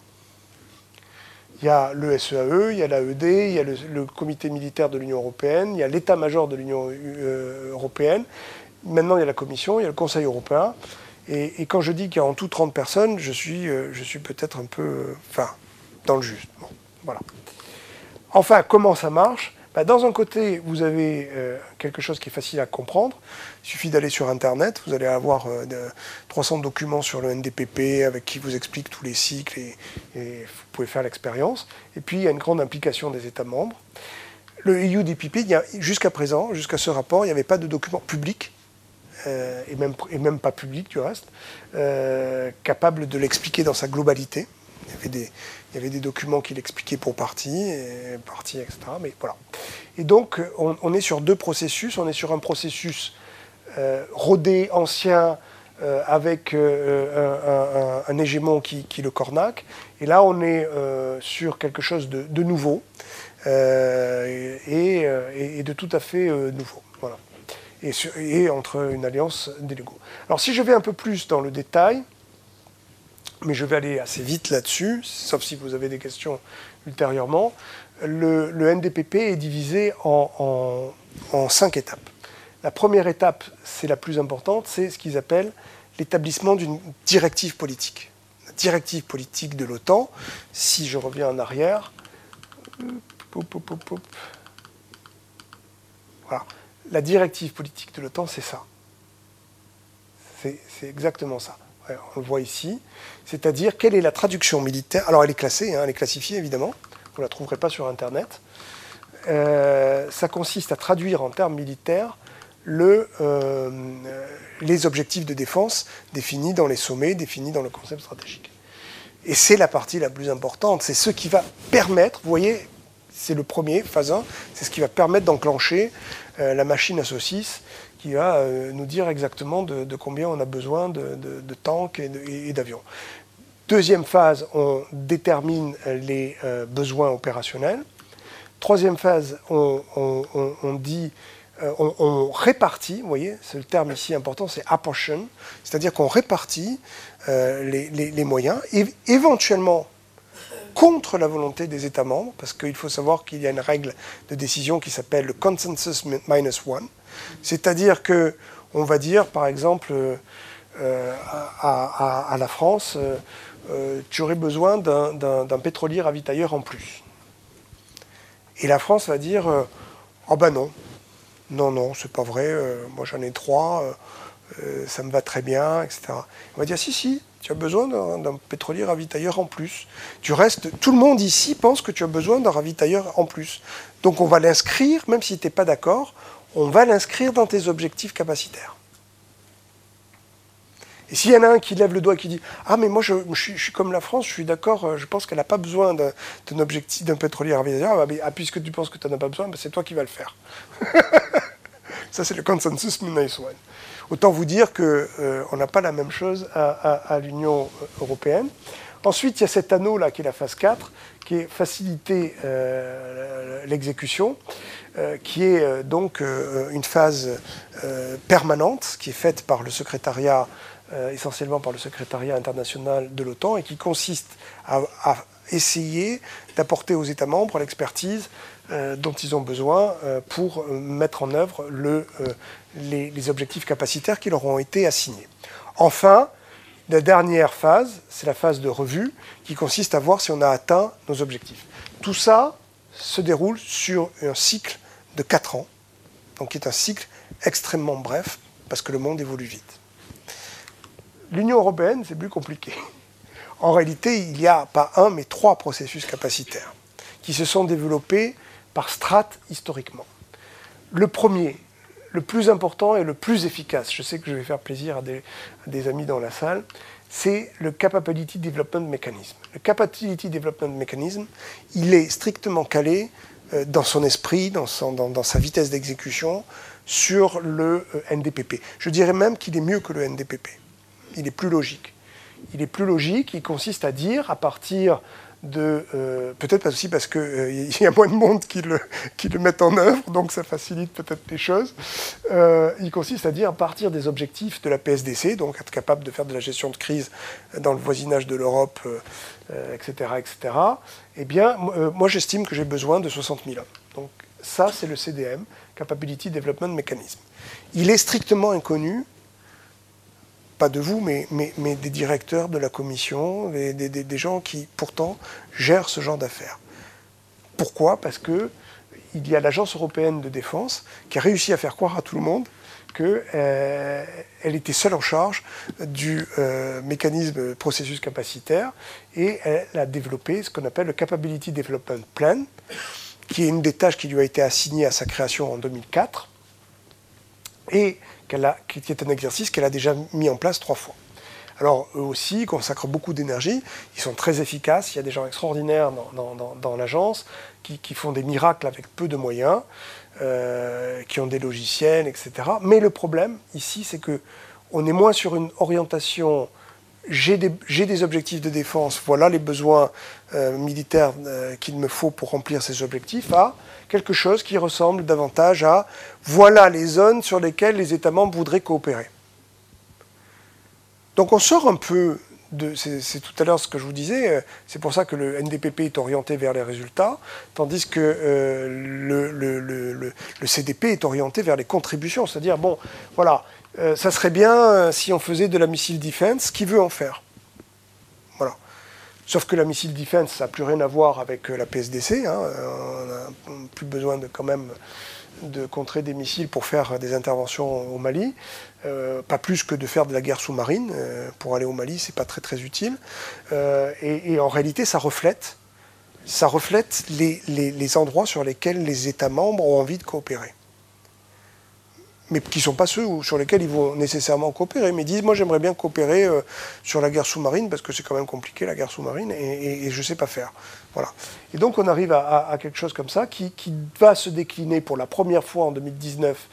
E: Il y a le SEAE, e, il y a l'AED, il y a le, comité militaire de l'Union européenne, il y a l'état-major de l'Union euh, européenne, Maintenant, il y a la Commission, il y a le Conseil européen. Et, quand je dis qu'il y a en tout 30 personnes, je suis, euh, suis peut-être un peu euh, dans le juste. voilà. Enfin, comment ça marche? Bah, Dans un côté, vous avez euh, quelque chose qui est facile à comprendre. Il suffit d'aller sur Internet. Vous allez avoir 300 documents sur le NDPP avec qui vous explique tous les cycles et, et vous pouvez faire l'expérience. Et puis, il y a une grande implication des États membres. Le EUDPP, jusqu'à présent, jusqu'à ce rapport, il n'y avait pas de documents publics euh, et, même, et même pas public du reste, euh, capable de l'expliquer dans sa globalité. Il y avait des, il y avait des documents qui l'expliquaient pour partie, et partie, etc. Mais voilà. Et donc, on, est sur deux processus. On est sur un processus euh, rodé, ancien, avec un, hégémon qui, le cornaque. Et là, on est sur quelque chose de, nouveau et, de tout à fait nouveau. Voilà. Et, entre une alliance des Alors, si je vais un peu plus dans le détail, mais je vais aller assez vite là-dessus, sauf si vous avez des questions ultérieurement. Le, NDPP est divisé en, cinq étapes. La première étape, c'est la plus importante, c'est ce qu'ils appellent l'établissement d'une directive politique. La directive politique de l'OTAN, si je reviens en arrière, voilà. La directive politique de l'OTAN, c'est ça. C'est exactement ça on le voit ici, c'est-à-dire quelle est la traduction militaire? Alors elle est classée, hein, elle est classifiée évidemment, vous ne la trouverez pas sur Internet. Euh, ça consiste à traduire en termes militaires euh, les objectifs de défense définis dans les sommets, définis dans le concept stratégique. Et c'est la partie la plus importante, c'est ce qui va permettre, vous voyez, c'est le premier, phase 1, c'est ce qui va permettre d'enclencher la machine à saucisses qui va euh, nous dire exactement de, combien on a besoin de, tanks et d'avions. Deuxième phase, on détermine les euh, besoins opérationnels. Troisième phase, on, dit, euh, on, répartit, vous voyez, c'est le terme ici important, c'est apportion, c'est-à-dire qu'on répartit les, moyens, et éventuellement contre la volonté des États membres, parce qu'il faut savoir qu'il y a une règle de décision qui s'appelle le consensus minus one, c'est-à-dire que on va dire, par exemple, euh, à, la France, euh, euh, tu aurais besoin d'un pétrolier ravitailleur en plus. Et la France va dire, oh ben non, non, non, c'est pas vrai, moi j'en ai trois, ça me va très bien, etc. On va dire, si, si, tu as besoin d'un pétrolier ravitailleur en plus. Tu restes, tout le monde ici pense que tu as besoin d'un ravitailleur en plus. Donc on va l'inscrire, même si tu n'es pas d'accord, on va l'inscrire dans tes objectifs capacitaires. Et s'il y en a un qui lève le doigt et qui dit Ah, mais moi, je, suis comme la France, je suis d'accord, euh, je pense qu'elle n'a pas besoin d'un objectif, d'un pétrolier ravitailleur, ah, ah, puisque tu penses que tu n'en as pas besoin, ben, c'est toi qui vas le faire. *laughs* Ça, c'est le consensus minus one. Autant vous dire qu'on euh, n'a pas la même chose à, l'Union européenne. Ensuite, il y a cet anneau-là qui est la phase 4, qui est faciliter euh, l'exécution. Euh, qui est euh, donc euh, une phase permanente qui est faite par le secrétariat, essentiellement par le secrétariat international de l'OTAN, et qui consiste à, essayer d'apporter aux États membres l'expertise dont ils ont besoin pour mettre en œuvre le, les, objectifs capacitaires qui leur ont été assignés. Enfin, la dernière phase, c'est la phase de revue, qui consiste à voir si on a atteint nos objectifs. Tout ça se déroule sur un cycle de 4 ans, donc qui est un cycle extrêmement bref, parce que le monde évolue vite. L'Union européenne, c'est plus compliqué. En réalité, il n'y a pas un, mais trois processus capacitaires qui se sont développés par strates historiquement. Le premier, le plus important et le plus efficace, je sais que je vais faire plaisir à des, amis dans la salle, c'est le Capability Development Mechanism. Le Capability Development Mechanism, il est strictement calé euh, dans son esprit, dans, sa vitesse d'exécution, sur le euh, NDPP. Je dirais même qu'il est mieux que le NDPP. Il est plus logique. Il est plus logique, il consiste à dire, à partir de... Euh, peut-être aussi parce qu'il y a moins de monde qui le, qui le met en œuvre, donc ça facilite peut-être les choses. il consiste à dire, à partir des objectifs de la PSDC, donc être capable de faire de la gestion de crise dans le voisinage de l'Europe, etc., etc., eh bien, euh, moi j'estime que j'ai besoin de 60 000 hommes. Donc ça, c'est le CDM, Capability Development Mechanism. Il est strictement inconnu, pas de vous, mais, des directeurs de la commission, des, des, gens qui pourtant gèrent ce genre d'affaires. Pourquoi? Parce que il y a l'Agence européenne de défense qui a réussi à faire croire à tout le monde qu'elle euh, était seule en charge du euh, mécanisme processus capacitaire et elle a développé ce qu'on appelle le Capability Development Plan, qui est une des tâches qui lui a été assignée à sa création en 2004 et qui est un exercice qu'elle a déjà mis en place trois fois. Alors eux aussi consacrent beaucoup d'énergie, ils sont très efficaces, il y a des gens extraordinaires dans, l'agence qui, qui, font des miracles avec peu de moyens. Euh, qui ont des logiciels, etc. Mais le problème ici, c'est que on est moins sur une orientation j'ai des, objectifs de défense, voilà les besoins euh, militaires euh, qu'il me faut pour remplir ces objectifs, à quelque chose qui ressemble davantage à voilà les zones sur lesquelles les États membres voudraient coopérer. Donc on sort un peu de. C'est tout à l'heure ce que je vous disais, euh, c'est pour ça que le NDPP est orienté vers les résultats, tandis que le, le, CDP est orienté vers les contributions. C'est-à-dire, bon, voilà, euh, ça serait bien euh, si on faisait de la missile defense. Qui veut en faire? Voilà. Sauf que la missile defense, ça n'a plus rien à voir avec euh, la PSDC. Hein. on n'a plus besoin de quand même de contrer des missiles pour faire des interventions au Mali. pas plus que de faire de la guerre sous-marine. pour aller au Mali, c'est pas très très utile. Et, en réalité, ça reflète, ça reflète les endroits sur lesquels les États membres ont envie de coopérer mais qui ne sont pas ceux sur lesquels ils vont nécessairement coopérer, mais disent, moi j'aimerais bien coopérer euh, sur la guerre sous-marine, parce que c'est quand même compliqué la guerre sous-marine, et, je ne sais pas faire. Voilà. Et donc on arrive à, quelque chose comme ça, qui, va se décliner pour la première fois en 2019.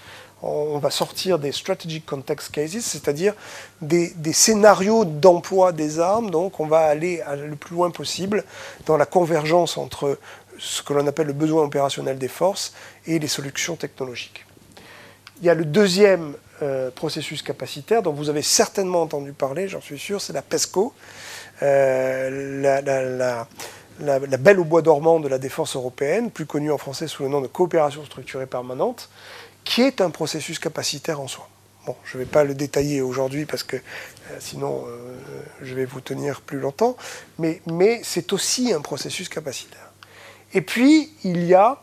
E: On va sortir des strategic context cases, c'est-à-dire des, des, scénarios d'emploi des armes. Donc on va aller le plus loin possible dans la convergence entre ce que l'on appelle le besoin opérationnel des forces et les solutions technologiques. Il y a le deuxième euh, processus capacitaire dont vous avez certainement entendu parler, j'en suis sûr, c'est la PESCO, euh, la, belle au bois dormant de la défense européenne, plus connue en français sous le nom de coopération structurée permanente, qui est un processus capacitaire en soi. Bon, je ne vais pas le détailler aujourd'hui parce que euh, sinon je vais vous tenir plus longtemps, mais, mais c'est aussi un processus capacitaire. Et puis, il y a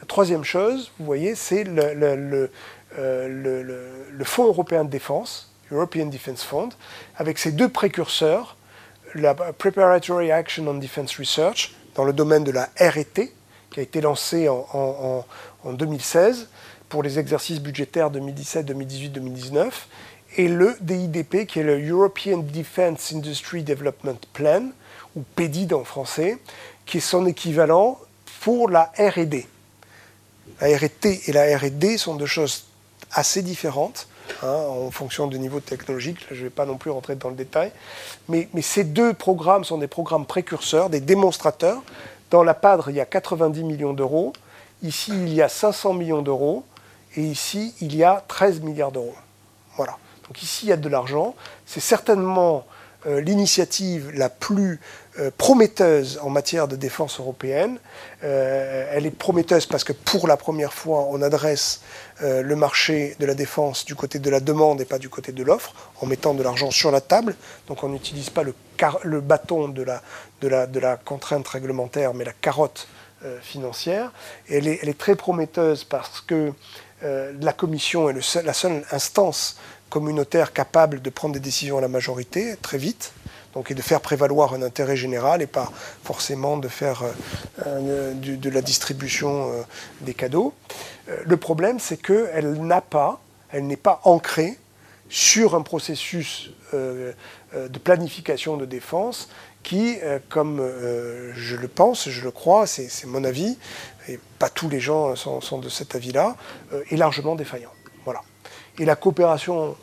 E: la troisième chose, vous voyez, c'est le, euh, le, Fonds européen de défense, European Defense Fund, avec ses deux précurseurs, la Preparatory Action on Defense Research, dans le domaine de la RT, qui a été lancé en, 2016 pour les exercices budgétaires 2017, 2018, 2019, et le DIDP, qui est le European Defense Industry Development Plan, ou PEDID en français, qui est son équivalent pour la RD. La RT et la RD sont deux choses assez différentes hein, en fonction du niveau technologique. Je ne vais pas non plus rentrer dans le détail. Mais, ces deux programmes sont des programmes précurseurs, des démonstrateurs. Dans la PADRE, il y a 90 millions d'euros. Ici, il y a 500 millions d'euros. Et ici, il y a 13 milliards d'euros. Voilà. Donc ici, il y a de l'argent. C'est certainement l'initiative la plus euh, prometteuse en matière de défense européenne. Euh, elle est prometteuse parce que pour la première fois, on adresse euh, le marché de la défense du côté de la demande et pas du côté de l'offre, en mettant de l'argent sur la table. Donc on n'utilise pas le, bâton de la, contrainte réglementaire, mais la carotte financière. Elle, est, très prometteuse parce que la Commission est la seule instance communautaire capable de prendre des décisions à la majorité très vite donc, et de faire prévaloir un intérêt général et pas forcément de faire euh, euh, de la distribution euh, des cadeaux. le problème, c'est qu'elle n'a pas, elle n'est pas ancrée sur un processus de planification de défense qui, comme je le pense, je le crois, c'est mon avis, et pas tous les gens sont, sont de cet avis-là, est largement défaillant. Voilà. Et la coopération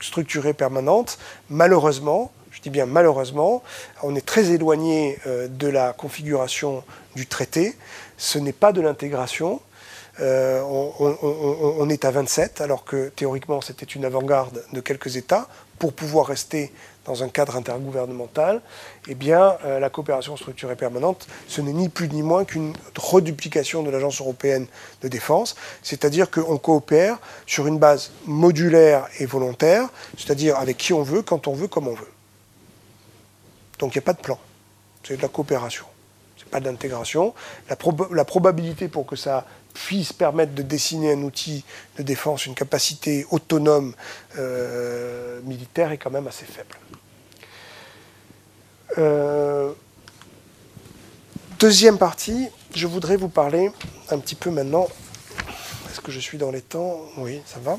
E: structurée permanente, malheureusement, je dis bien malheureusement, on est très éloigné euh, de la configuration du traité. Ce n'est pas de l'intégration. Euh, on, est à 27, alors que théoriquement c'était une avant-garde de quelques États pour pouvoir rester dans un cadre intergouvernemental. Eh bien, euh, la coopération structurée permanente, ce n'est ni plus ni moins qu'une reduplication de l'Agence européenne de défense, c'est-à-dire qu'on coopère sur une base modulaire et volontaire, c'est-à-dire avec qui on veut, quand on veut, comme on veut. Donc il n'y a pas de plan. C'est de la coopération. Ce n'est pas de. La, probabilité pour que ça puisse permettre de dessiner un outil de défense, une capacité autonome euh, militaire est quand même assez faible. Euh, deuxième partie, je voudrais vous parler un petit peu maintenant. Est-ce que je suis dans les temps? Oui, ça va.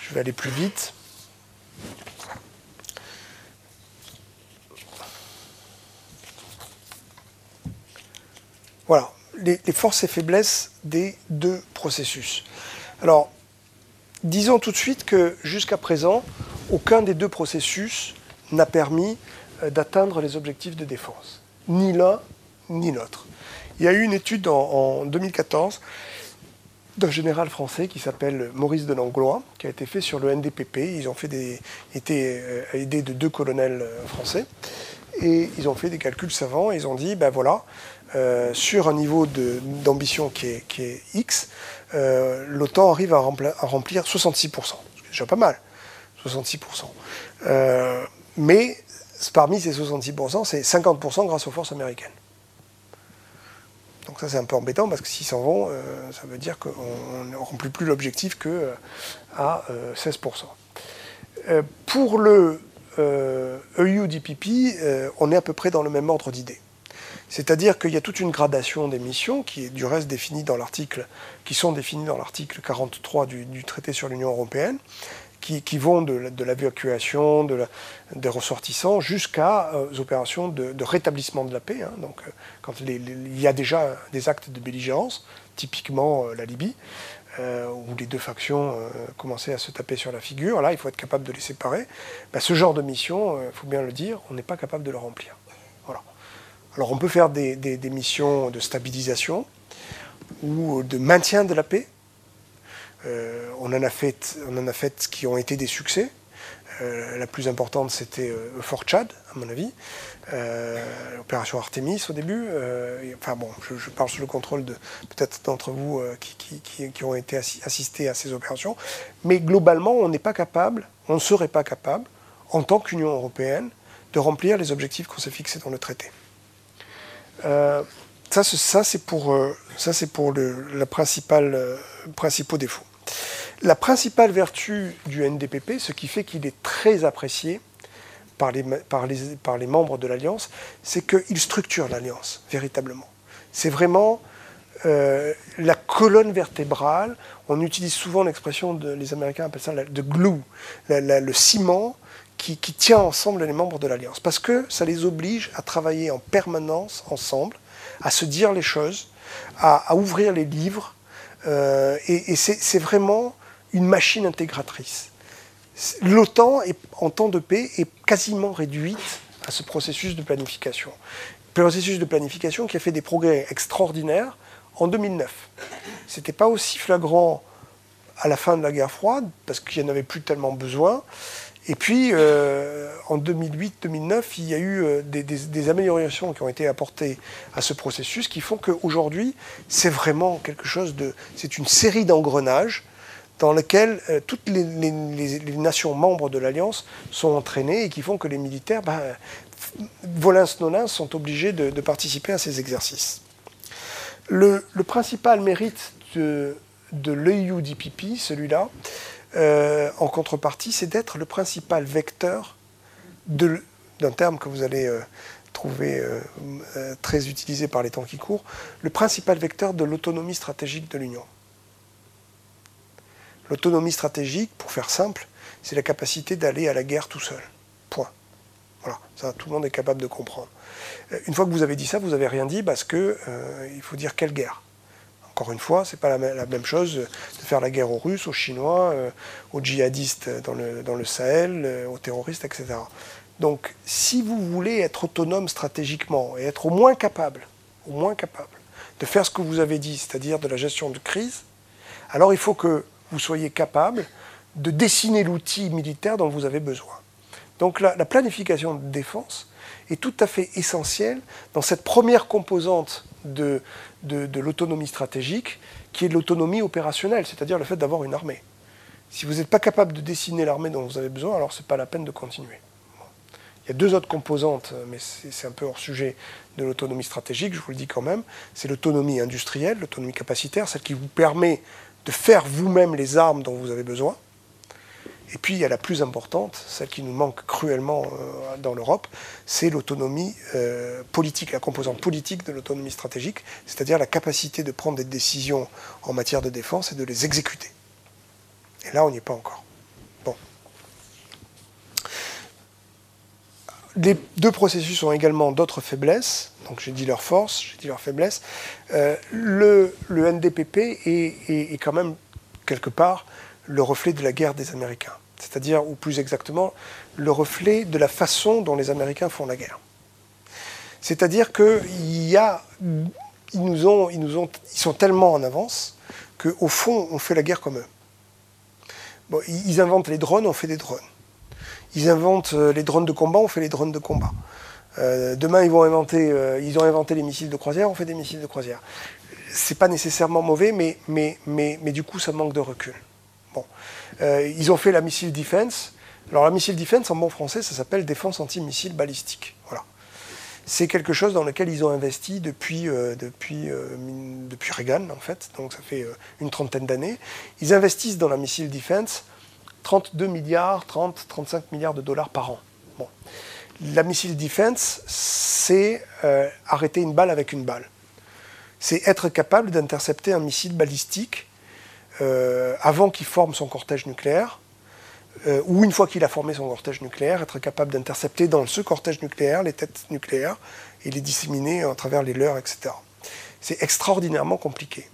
E: Je vais aller plus vite. Voilà, les, forces et faiblesses des deux processus. Alors, disons tout de suite que jusqu'à présent, aucun des deux processus n'a permis euh, d'atteindre les objectifs de défense. Ni l'un, ni l'autre. Il y a eu une étude en, 2014 d'un général français qui s'appelle Maurice de Langlois, qui a été fait sur le NDPP. Ils ont fait des, été euh, aidés de deux colonels euh, français. Et ils ont fait des calculs savants. Et ils ont dit, ben voilà, sur un niveau d'ambition qui est, qui est, X, l'OTAN arrive à, remplir 66%. C'est déjà pas mal, 66%. mais parmi ces 66%, c'est 50% grâce aux forces américaines. Donc ça c'est un peu embêtant parce que s'ils s'en vont, euh, ça veut dire qu'on ne remplit plus l'objectif que euh, à 16%. Euh, pour le EUDPP, e on est à peu près dans le même ordre d'idées. C'est-à-dire qu'il y a toute une gradation des missions qui sont définies dans l'article 43 du, traité sur l'Union européenne, qui, vont de, l'évacuation de des ressortissants jusqu'à euh, opérations de, rétablissement de la paix. Hein. donc, euh, quand il y a déjà des actes de belligérance, typiquement euh, la Libye, où les deux factions commençaient à se taper sur la figure, là, il faut être capable de les séparer. Ben, ce genre de mission, il faut bien le dire, on n'est pas capable de le remplir. Alors, on peut faire des missions de stabilisation ou de maintien de la paix euh, on, en a fait, on qui ont été des succès. Euh, la plus importante, c'était euh, Fort Chad, à mon avis. L'opération Artemis au début. enfin bon, je, parle sous le contrôle de peut-être d'entre vous qui, ont été assistés à ces opérations. Mais globalement, on n'est pas capable, on ne serait pas capable, en tant qu'Union européenne, de remplir les objectifs qu'on s'est fixés dans le traité. Ça, c'est pour, ça, pour le la principale, principaux défauts. La principale vertu du NDPP, ce qui fait qu'il est très apprécié par les, par les, par les membres de l'Alliance, c'est qu'il structure l'Alliance, véritablement. C'est vraiment euh, la colonne vertébrale. On utilise souvent l'expression, les Américains appellent ça de glue, le ciment qui, tient ensemble les membres de l'Alliance. Parce que ça les oblige à travailler en permanence ensemble, à se dire les choses, à, ouvrir les livres. Euh, et c'est vraiment une machine intégratrice. L'OTAN, en temps de paix, est quasiment réduite à ce processus de planification. Processus de planification qui a fait des progrès extraordinaires en 2009. Ce n'était pas aussi flagrant à la fin de la guerre froide, parce qu'il n'y en avait plus tellement besoin. Et puis, euh, en 2008-2009, il y a eu euh, des, améliorations qui ont été apportées à ce processus qui font qu'aujourd'hui, c'est vraiment quelque chose de... C'est une série d'engrenages dans lequel euh, toutes les, nations membres de l'Alliance sont entraînées et qui font que les militaires, ben, volins-nolins, sont obligés de, participer à ces exercices. Le, principal mérite de, de l'EUDPP, celui-là, euh, en contrepartie, c'est d'être le principal vecteur d'un terme que vous allez euh, trouver très utilisé par les temps qui courent, le principal vecteur de l'autonomie stratégique de l'Union. L'autonomie stratégique, pour faire simple, c'est la capacité d'aller à la guerre tout seul. Point. Voilà, ça tout le monde est capable de comprendre. Euh, une fois que vous avez dit ça, vous n'avez rien dit parce que euh, il faut dire quelle guerre. Encore une fois, c'est pas la, même chose de faire la guerre aux Russes, aux Chinois, euh, aux djihadistes dans le, Sahel, aux terroristes, etc. Donc, si vous voulez être autonome stratégiquement et être au moins capable, au moins capable de faire ce que vous avez dit, c'est-à-dire de la gestion de crise, alors il faut que vous soyez capable de dessiner l'outil militaire dont vous avez besoin. Donc la, planification de défense est tout à fait essentielle dans cette première composante de, de, l'autonomie stratégique, qui est l'autonomie opérationnelle, c'est-à-dire le fait d'avoir une armée. Si vous n'êtes pas capable de dessiner l'armée dont vous avez besoin, alors ce n'est pas la peine de continuer. Il y a deux autres composantes, mais c'est un peu hors sujet de l'autonomie stratégique, je vous le dis quand même. C'est l'autonomie industrielle, l'autonomie capacitaire, celle qui vous permet de faire vous-même les armes dont vous avez besoin. Et puis il y a la plus importante, celle qui nous manque cruellement euh, dans l'Europe, c'est l'autonomie euh, politique, la composante politique de l'autonomie stratégique, c'est-à-dire la capacité de prendre des décisions en matière de défense et de les exécuter. Et là, on n'y est pas encore. Bon. Les deux processus ont également d'autres faiblesses. Donc j'ai dit leur force, j'ai dit leur faiblesse. Euh, le, NDPP est, quand même quelque part le reflet de la guerre des Américains. C'est-à-dire, ou plus exactement, le reflet de la façon dont les Américains font la guerre. C'est-à-dire qu'ils ils nous ont, ils nous ont, ils sont tellement en avance qu'au fond, on fait la guerre comme eux. Ils inventent les drones, on fait des drones. Ils inventent euh, les drones de combat, on fait les drones de combat. Euh, demain, ils vont inventer, euh, ils ont inventé les missiles de croisière, on fait des missiles de croisière. C'est pas nécessairement mauvais, mais, mais, mais, mais du coup, ça manque de recul. Bon. Ils ont fait la missile defense. Alors, la missile defense, en bon français, ça s'appelle défense anti-missile balistique. Voilà. C'est quelque chose dans lequel ils ont investi depuis, depuis, depuis Reagan, en fait, donc ça fait une trentaine d'années. Ils investissent dans la missile defense 32 milliards, 30, 35 milliards de dollars par an. Bon. La missile defense, c'est euh, arrêter une balle avec une balle. C'est être capable d'intercepter un missile balistique euh, avant qu'il forme son cortège nucléaire, euh, ou une fois qu'il a formé son cortège nucléaire, être capable d'intercepter dans ce cortège nucléaire les têtes nucléaires et les disséminer à travers les leurs, etc. C'est extraordinairement compliqué.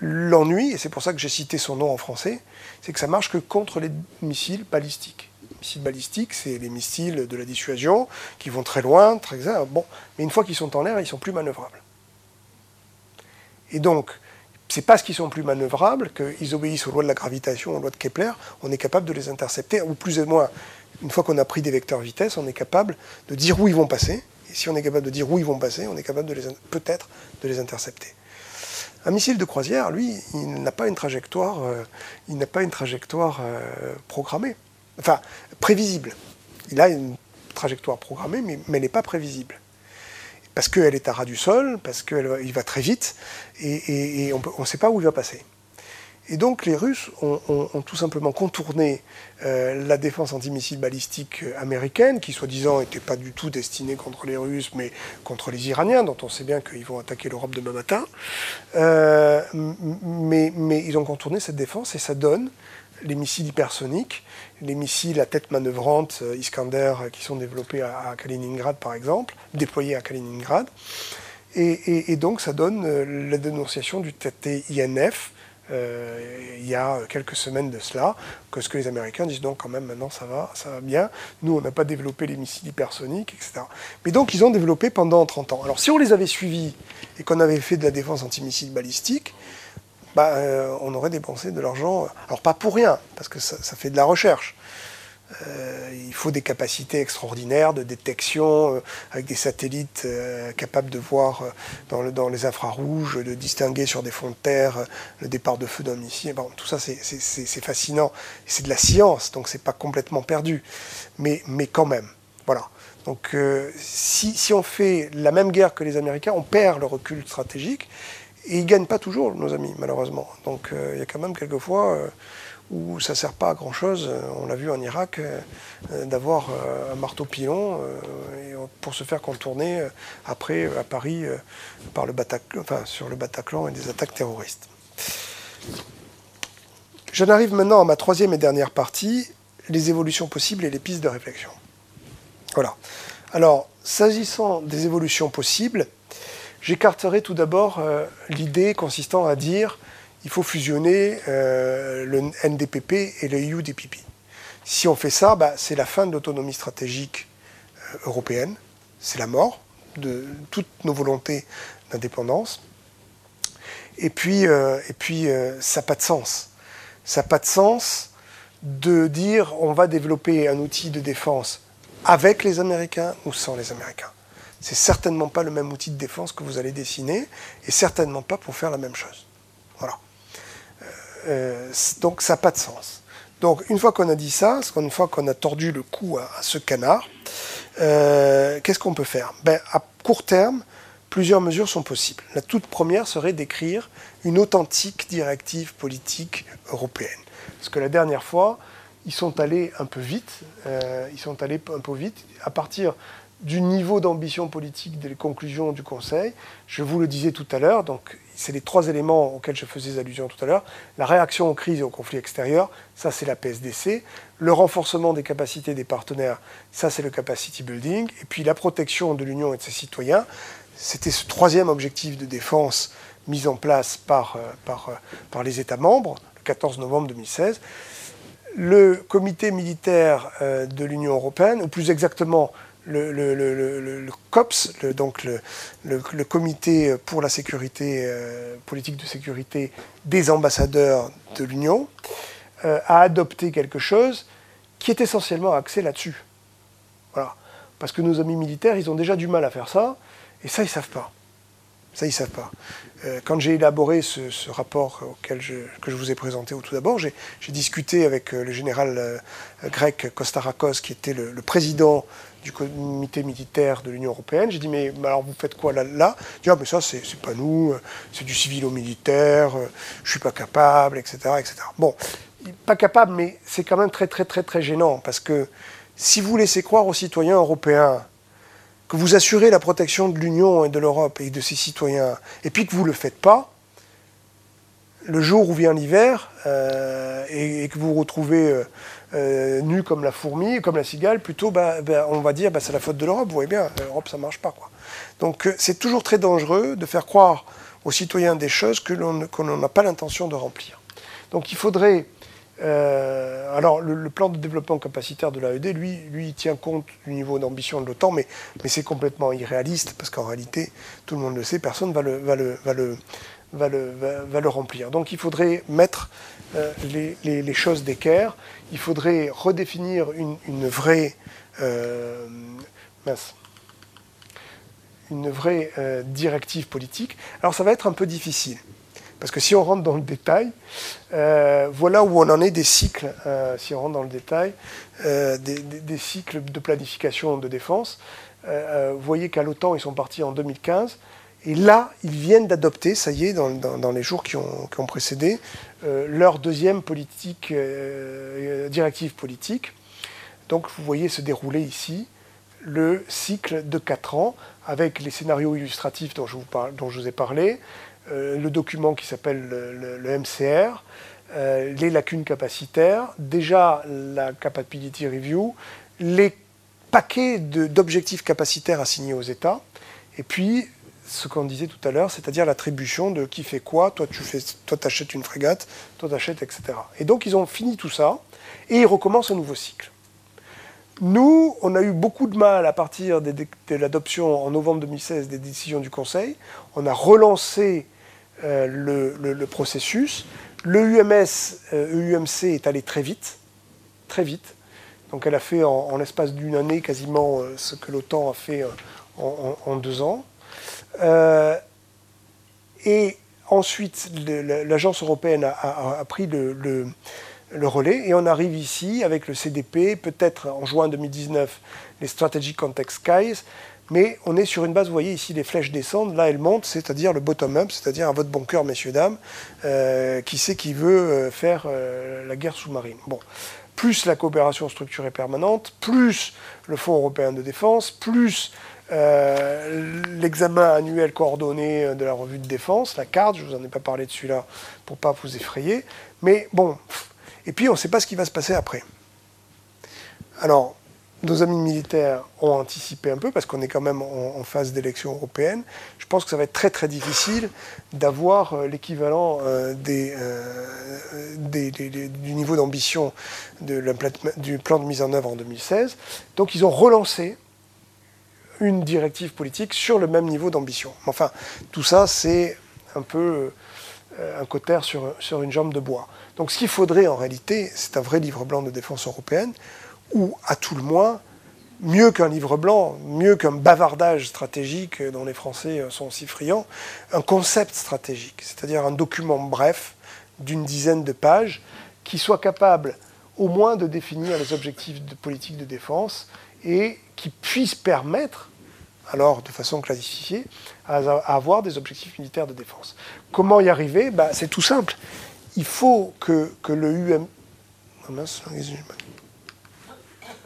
E: L'ennui, et c'est pour ça que j'ai cité son nom en français, c'est que ça marche que contre les missiles balistiques. Les missiles balistiques, c'est les missiles de la dissuasion qui vont très loin, très bon, mais une fois qu'ils sont en l'air, ils sont plus manœuvrables. Et donc, c'est parce qu'ils sont plus manœuvrables qu'ils obéissent aux lois de la gravitation, aux lois de Kepler, on est capable de les intercepter, ou plus ou moins, une fois qu'on a pris des vecteurs vitesse, on est capable de dire où ils vont passer. Et si on est capable de dire où ils vont passer, on est capable peut-être de les intercepter. Un missile de croisière, lui, il n'a pas une trajectoire, euh, il n'a pas une trajectoire euh, programmée, enfin prévisible. Il a une trajectoire programmée, mais, elle n'est pas prévisible. Parce qu'elle est à ras du sol, parce qu'il va très vite, et, on ne sait pas où il va passer. Et donc les Russes ont, tout simplement contourné euh, la défense antimissile balistique américaine, qui soi-disant n'était pas du tout destinée contre les Russes, mais contre les Iraniens, dont on sait bien qu'ils vont attaquer l'Europe demain matin. Euh, mais, ils ont contourné cette défense et ça donne les missiles hypersoniques, les missiles à tête manœuvrante euh, Iskander qui sont développés à, Kaliningrad par exemple, déployés à Kaliningrad. Et, donc ça donne la dénonciation du traité INF, euh, il y a quelques semaines de cela, que ce que les Américains disent donc quand même maintenant ça va, ça va bien. Nous on n'a pas développé les missiles hypersoniques, etc. Mais donc ils ont développé pendant 30 ans. Alors si on les avait suivis et qu'on avait fait de la défense antimissile balistique, bah, euh, on aurait dépensé de l'argent, alors pas pour rien, parce que ça, fait de la recherche, euh, il faut des capacités extraordinaires de détection euh, avec des satellites euh, capables de voir dans, les infrarouges, de distinguer sur des fonds de terre le départ de feu d'un missile. Tout ça, c'est fascinant. C'est de la science, donc c'est pas complètement perdu. Mais, quand même, voilà. Donc si, on fait la même guerre que les Américains, on perd le recul stratégique. Et ils ne gagnent pas toujours, nos amis, malheureusement. Donc il y a quand même quelquefois où ça ne sert pas à grand-chose, euh, on l'a vu en Irak, euh, euh, d'avoir un marteau-pilon pour se faire contourner après à Paris par le enfin, sur le Bataclan et des attaques terroristes. J'en arrive maintenant à ma troisième et dernière partie, les évolutions possibles et les pistes de réflexion. Voilà. Alors, s'agissant des évolutions possibles, j'écarterai tout d'abord l'idée consistant à dire il faut fusionner euh, le NDPP et le UDPP. Si on fait ça, bah, c'est la fin de l'autonomie stratégique euh, européenne, c'est la mort de toutes nos volontés d'indépendance. Et puis, euh, et puis ça n'a pas de sens. Ça n'a pas de sens de dire on va développer un outil de défense avec les Américains ou sans les Américains. C'est certainement pas le même outil de défense que vous allez dessiner et certainement pas pour faire la même chose. Voilà. Euh, donc ça n'a pas de sens. Donc une fois qu'on a dit ça, une fois qu'on a tordu le cou à, ce canard, euh, qu'est-ce qu'on peut faire? Ben, À court terme, plusieurs mesures sont possibles. La toute première serait d'écrire une authentique directive politique européenne. Parce que la dernière fois, ils sont allés un peu vite, euh, ils sont allés un peu vite, à partir du niveau d'ambition politique des conclusions du Conseil. Je vous le disais tout à l'heure, donc c'est les trois éléments auxquels je faisais allusion tout à l'heure. La réaction aux crises et aux conflits extérieurs, ça c'est la PSDC. Le renforcement des capacités des partenaires, ça c'est le capacity building. Et puis la protection de l'Union et de ses citoyens, c'était ce troisième objectif de défense mis en place par, euh, par, euh, par les États membres, le 14 novembre 2016 le comité militaire de l'Union européenne, ou plus exactement le, COPS, donc le, comité pour la sécurité, politique de sécurité des ambassadeurs de l'Union, a adopté quelque chose qui est essentiellement axé là-dessus. Voilà. Parce que nos amis militaires, ils ont déjà du mal à faire ça, et ça, ils ne savent pas. Ça, ils savent pas. Euh, quand j'ai élaboré ce, rapport auquel que je vous ai présenté au tout d'abord, j'ai discuté avec euh, le général euh, grec Kostarakos, qui était le, président du comité militaire de l'Union européenne. J'ai dit, mais, alors vous faites quoi là, là? Dit, ah, mais ça, c'est pas nous, c'est du civilo-militaire, je suis pas capable, etc., etc. Bon, pas capable, mais c'est quand même très, très, très, très gênant, parce que si vous laissez croire aux citoyens européens que vous assurez la protection de l'Union et de l'Europe et de ses citoyens, et puis que vous ne le faites pas, le jour où vient l'hiver euh, et, que vous retrouvez euh, euh, nu comme la fourmi, comme la cigale, plutôt, bah, bah, on va dire bah, c'est la faute de l'Europe. Vous voyez bien, l'Europe, ça ne marche pas. Quoi. Donc c'est toujours très dangereux de faire croire aux citoyens des choses que l'on n'a pas l'intention de remplir. Donc il faudrait euh, alors, le, plan de développement capacitaire de l'AED, lui, lui, il tient compte du niveau d'ambition de l'OTAN, mais, mais c'est complètement irréaliste, parce qu'en réalité, tout le monde le sait, personne ne va le, va le, va le, va, le remplir. Donc, il faudrait mettre euh, les, choses d'équerre, il faudrait redéfinir une, une vraie... Euh, une vraie directive politique. Alors, ça va être un peu difficile. Parce que si on rentre dans le détail, euh, voilà où on en est des cycles, euh, si on rentre dans le détail, euh, des, cycles de planification de défense. vous voyez qu'à l'OTAN, ils sont partis en 2015. Et là, ils viennent d'adopter, ça y est, dans, les jours qui ont, précédé, leur deuxième politique, directive politique. Donc vous voyez se dérouler ici le cycle de 4 ans avec les scénarios illustratifs dont je vous, ai parlé, euh, le document qui s'appelle le, MCR, euh, les lacunes capacitaires, déjà la capability review, les paquets d'objectifs capacitaires assignés aux États, et puis ce qu'on disait tout à l'heure, c'est-à-dire l'attribution de qui fait quoi, toi tu fais, achètes une frégate, toi t'achètes, etc. Et donc ils ont fini tout ça, et ils recommencent un nouveau cycle. Nous, on a eu beaucoup de mal à partir de l'adoption en novembre 2016 des décisions du Conseil. On a relancé euh, le, processus. Le UMS, EUMC euh, est allé très vite, très vite. Donc elle a fait en, l'espace d'une année quasiment euh, ce que l'OTAN a fait en, deux ans. Et ensuite, l'agence européenne a, pris le, relais et on arrive ici avec le CDP, peut-être en juin 2019, les Strategic Context Skies, mais on est sur une base, vous voyez ici les flèches descendent, là elles montent, c'est-à-dire le bottom-up, c'est-à-dire à votre bon cœur, messieurs, dames, euh, qui sait qui veut euh, faire euh, la guerre sous-marine. Bon. Plus la coopération structurée permanente, plus le Fonds européen de défense, plus l'examen annuel coordonné de la revue de défense, la carte, je ne vous en ai pas parlé de celui-là pour ne pas vous effrayer, mais bon, et puis on ne sait pas ce qui va se passer après. Alors, nos amis militaires ont anticipé un peu, parce qu'on est quand même en, phase d'élection européenne. Je pense que ça va être très très difficile d'avoir euh, l'équivalent euh, euh, du niveau d'ambition du plan de mise en œuvre en 2016. Donc ils ont relancé une directive politique sur le même niveau d'ambition. Enfin, tout ça, c'est un peu un cotère sur, sur une jambe de bois. Donc ce qu'il faudrait en réalité, c'est un vrai livre blanc de défense européenne ou à tout le moins, mieux qu'un livre blanc, mieux qu'un bavardage stratégique dont les Français sont si friands, un concept stratégique, c'est-à-dire un document bref d'une dizaine de pages qui soit capable au moins de définir les objectifs de politique de défense et qui puisse permettre, alors de façon classifiée, à, avoir des objectifs militaires de défense. Comment y arriver? Bah, C'est tout simple. Il faut que, le UM...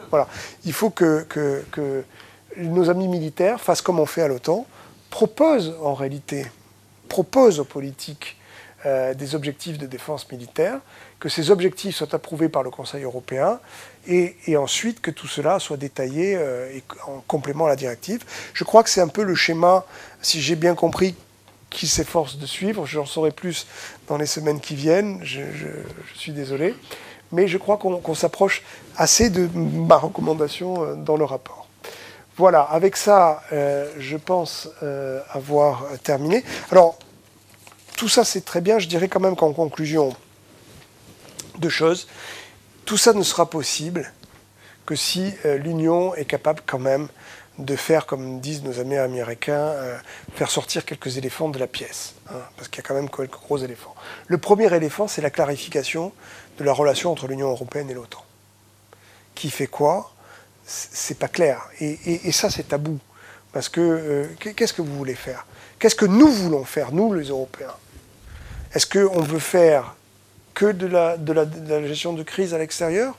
E: Voilà. Il faut que, nos amis militaires fassent comme on fait à l'OTAN, proposent en réalité, proposent aux politiques euh, des objectifs de défense militaire, que ces objectifs soient approuvés par le Conseil européen et, ensuite que tout cela soit détaillé euh, en complément à la directive. Je crois que c'est un peu le schéma, si j'ai bien compris, qu'il s'efforce de suivre. J'en saurai plus dans les semaines qui viennent, je suis désolé. mais je crois qu'on s'approche assez de ma recommandation euh, dans le rapport. Voilà, avec ça, euh, je pense avoir terminé. Alors, tout ça c'est très bien, je dirais quand même qu'en conclusion, deux choses. Tout ça ne sera possible que si l'Union est capable quand même de faire, comme disent nos amis américains, faire sortir quelques éléphants de la pièce. Hein, parce qu'il y a quand même quelques gros éléphants. Le premier éléphant, c'est la clarification de la relation entre l'Union européenne et l'OTAN. Qui fait quoi? C'est pas clair. Et, ça, c'est tabou. Parce que euh, qu'est-ce que vous voulez faire? Qu'est-ce que nous voulons faire, nous, les Européens? Est-ce qu'on veut faire que de la, gestion de crise à l'extérieur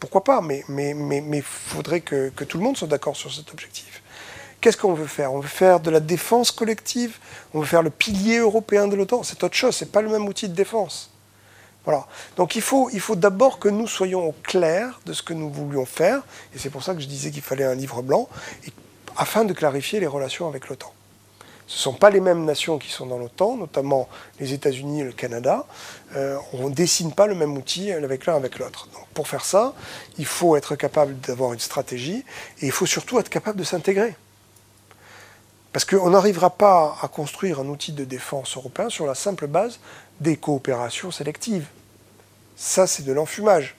E: Pourquoi pas Mais il faudrait que, tout le monde soit d'accord sur cet objectif. Qu'est-ce qu'on veut faire? On veut faire de la défense collective? On veut faire le pilier européen de l'OTAN? C'est autre chose, c'est pas le même outil de défense. Voilà. Donc il faut d'abord que nous soyons au clair de ce que nous voulions faire, et c'est pour ça que je disais qu'il fallait un livre blanc, afin de clarifier les relations avec l'OTAN. Ce ne sont pas les mêmes nations qui sont dans l'OTAN, notamment les États-Unis et le Canada. Euh, on ne dessine pas le même outil avec l'un avec l'autre. Donc pour faire ça, il faut être capable d'avoir une stratégie et il faut surtout être capable de s'intégrer. Parce qu'on n'arrivera pas à construire un outil de défense européen sur la simple base des coopérations sélectives. Ça, c'est de l'enfumage.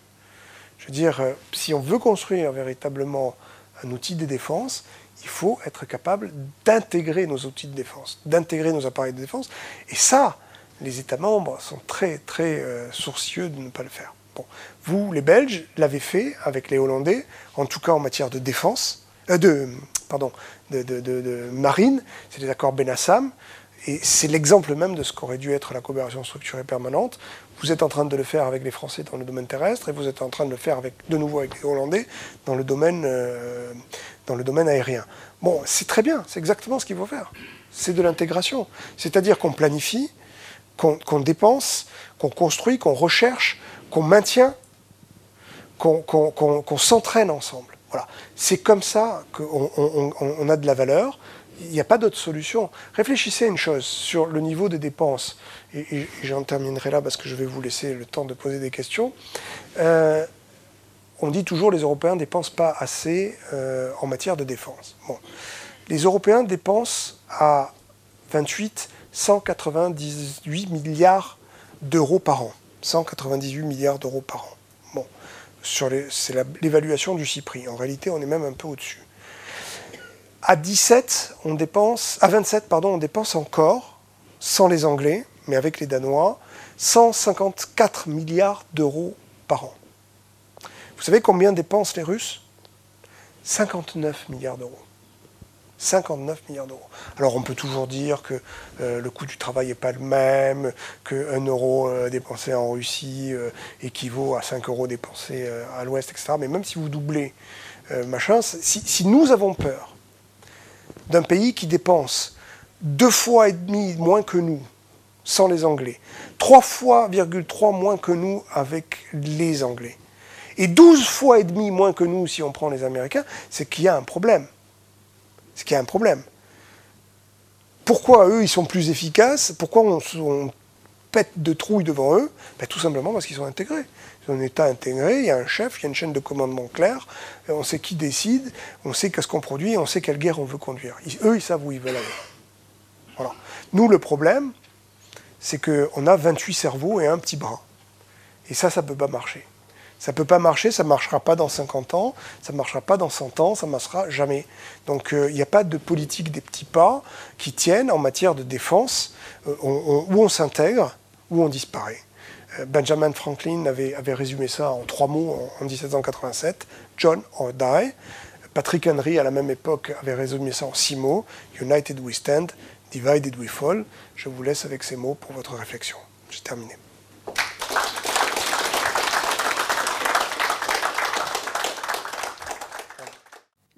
E: Je veux dire, euh, si on veut construire véritablement un outil de défense, il faut être capable d'intégrer nos outils de défense, d'intégrer nos appareils de défense. Et ça, les États membres sont très, très euh, sourcieux de ne pas le faire. Bon. Vous, les Belges, l'avez fait avec les Hollandais, en tout cas en matière de défense, euh, de, pardon, de, marine, c'est les accords Benassam. Et c'est l'exemple même de ce qu'aurait dû être la coopération structurée permanente. Vous êtes en train de le faire avec les Français dans le domaine terrestre et vous êtes en train de le faire de nouveau avec les Hollandais dans le domaine, euh, dans le domaine aérien. Bon, c'est très bien, c'est exactement ce qu'il faut faire. C'est de l'intégration. C'est-à-dire qu'on planifie, qu'on dépense, qu'on construit, qu'on recherche, qu'on maintient, qu'on s'entraîne ensemble. Voilà. C'est comme ça qu'on on a de la valeur il n'y a pas d'autre solution. Réfléchissez à une chose sur le niveau des dépenses, et, j'en terminerai là parce que je vais vous laisser le temps de poser des questions. Euh, on dit toujours les Européens ne dépensent pas assez euh, en matière de défense. Les Européens dépensent à 28 198 milliards d'euros par an. 198 milliards d'euros par an. C'est l'évaluation du CIPRI. En réalité, on est même un peu au-dessus. À 17, on dépense, à 27, pardon, on dépense encore, sans les Anglais, mais avec les Danois, 154 milliards d'euros par an. Vous savez combien dépensent les Russes? 59 milliards d'euros. 59 milliards d'euros. Alors on peut toujours dire que euh, le coût du travail n'est pas le même, qu'un euro euh, dépensé en Russie euh, équivaut à 5 euros dépensés à l'Ouest, etc. Mais même si vous doublez machin, si, nous avons peur d'un pays qui dépense deux fois et demi moins que nous, sans les Anglais, trois fois, trois moins que nous avec les Anglais, et douze fois et demi moins que nous si on prend les Américains, c'est qu'il y a un problème. C'est qu'il y a un problème. Pourquoi eux, ils sont plus efficaces? Pourquoi on, pète de trouille devant eux? Ben, Tout simplement parce qu'ils sont intégrés un État intégré, il y a un chef, il y a une chaîne de commandement claire, on sait qui décide, on sait qu'est-ce qu'on produit, on sait quelle guerre on veut conduire. eux, ils savent où ils veulent aller. Voilà. Nous, le problème, c'est qu'on a 28 cerveaux et un petit bras. Et ça, ça ne peut pas marcher. Ça ne peut pas marcher, ça ne marchera pas dans 50 ans, ça ne marchera pas dans 100 ans, ça ne marchera jamais. Donc euh, il n'y a pas de politique des petits pas qui tiennent en matière de défense, euh, où on s'intègre, où on disparaît. Benjamin Franklin avait, résumé ça en trois mots en, 1787, John or die. Patrick Henry, à la même époque, avait résumé ça en six mots, United we stand, divided we fall. Je vous laisse avec ces mots pour votre réflexion. J'ai terminé.